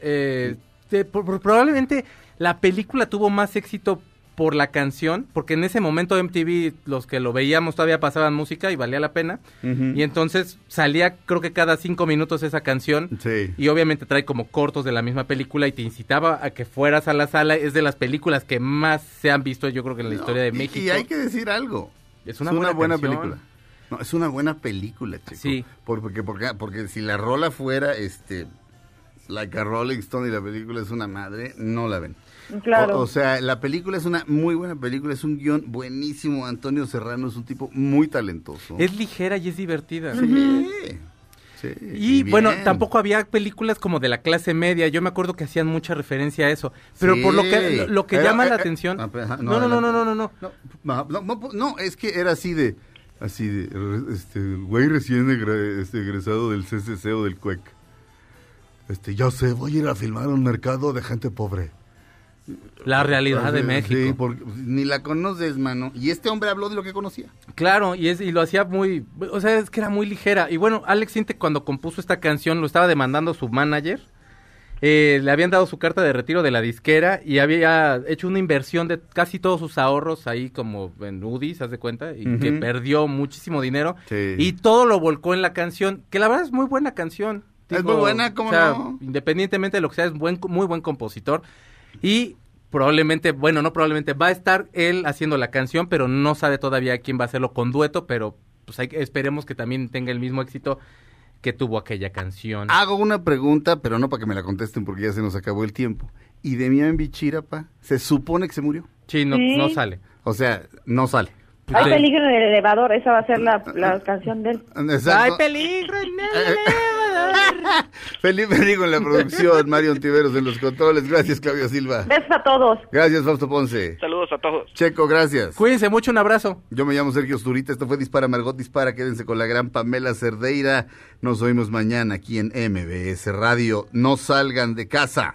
Eh, de- por- por- probablemente la película tuvo más éxito por la canción, porque en ese momento MTV, los que lo veíamos todavía pasaban música y valía la pena. Y entonces salía creo que cada cinco minutos esa canción. Sí. Y obviamente trae como cortos de la misma película y te incitaba a que fueras a la sala. Es de las películas que más se han visto yo creo que en la No, historia de México. Y, hay que decir algo. Es una buena película. No, es una buena película, chico. Sí. Porque, porque, porque si la rola fuera, este, like a Rolling Stone y la película es una madre, no la ven. Claro. O, o sea, la película es una muy buena película, es un guion buenísimo. Antonio Serrano es un tipo muy talentoso. Es ligera y es divertida. Sí. Sí, Y bueno, tampoco había películas como de la clase media. Yo me acuerdo que hacían mucha referencia a eso. Pero por lo que lo, lo que Era- llama eh, la eh, atención. ah, no, no, no, no, no, no, no. No, no, no, no, no, es que era así de, así de, este, güey recién este, egresado del CCC o del CUEC. Este, ya sé, voy a ir a filmar un mercado de gente pobre. La realidad de México. Sí, porque ni la conoces, mano. Y este hombre habló de lo que conocía. Claro, y, es, y lo hacía muy, o sea, es que era muy ligera. Y bueno, Alex Intec cuando compuso esta canción lo estaba demandando su manager eh, le habían dado su carta de retiro de la disquera y había hecho una inversión de casi todos sus ahorros ahí como en UDI, ¿se hace cuenta? Y que perdió muchísimo dinero. Sí. Y todo lo volcó en la canción, que la verdad es muy buena canción. Es muy buena, ¿cómo o sea, no? Independientemente de lo que sea, es buen, muy buen compositor. Y probablemente, bueno, no probablemente, va a estar él haciendo la canción, pero no sabe todavía quién va a hacerlo con dueto, pero pues hay, que- esperemos que también tenga el mismo éxito que tuvo aquella canción. Hago una pregunta, pero no para que me la contesten porque ya se nos acabó el tiempo. ¿Y de Miami Bichirapa se supone que se murió? Sí, no, Sí. no sale. O sea, no sale. Hay Sí. peligro en el elevador, esa va a ser la, la canción de él. Exacto. ¡Hay peligro en el elevador! Felipe Rigo en la producción, Mario Ontiveros en los controles. Gracias, Claudio Silva. Besos a todos. Gracias, Fausto Ponce. Saludos a todos. Checo, gracias. Cuídense mucho, un abrazo. Yo me llamo Sergio Sturita, esto fue Dispara Margot Dispara, quédense con la gran Pamela Cerdeira. Nos oímos mañana aquí en MBS Radio. No salgan de casa.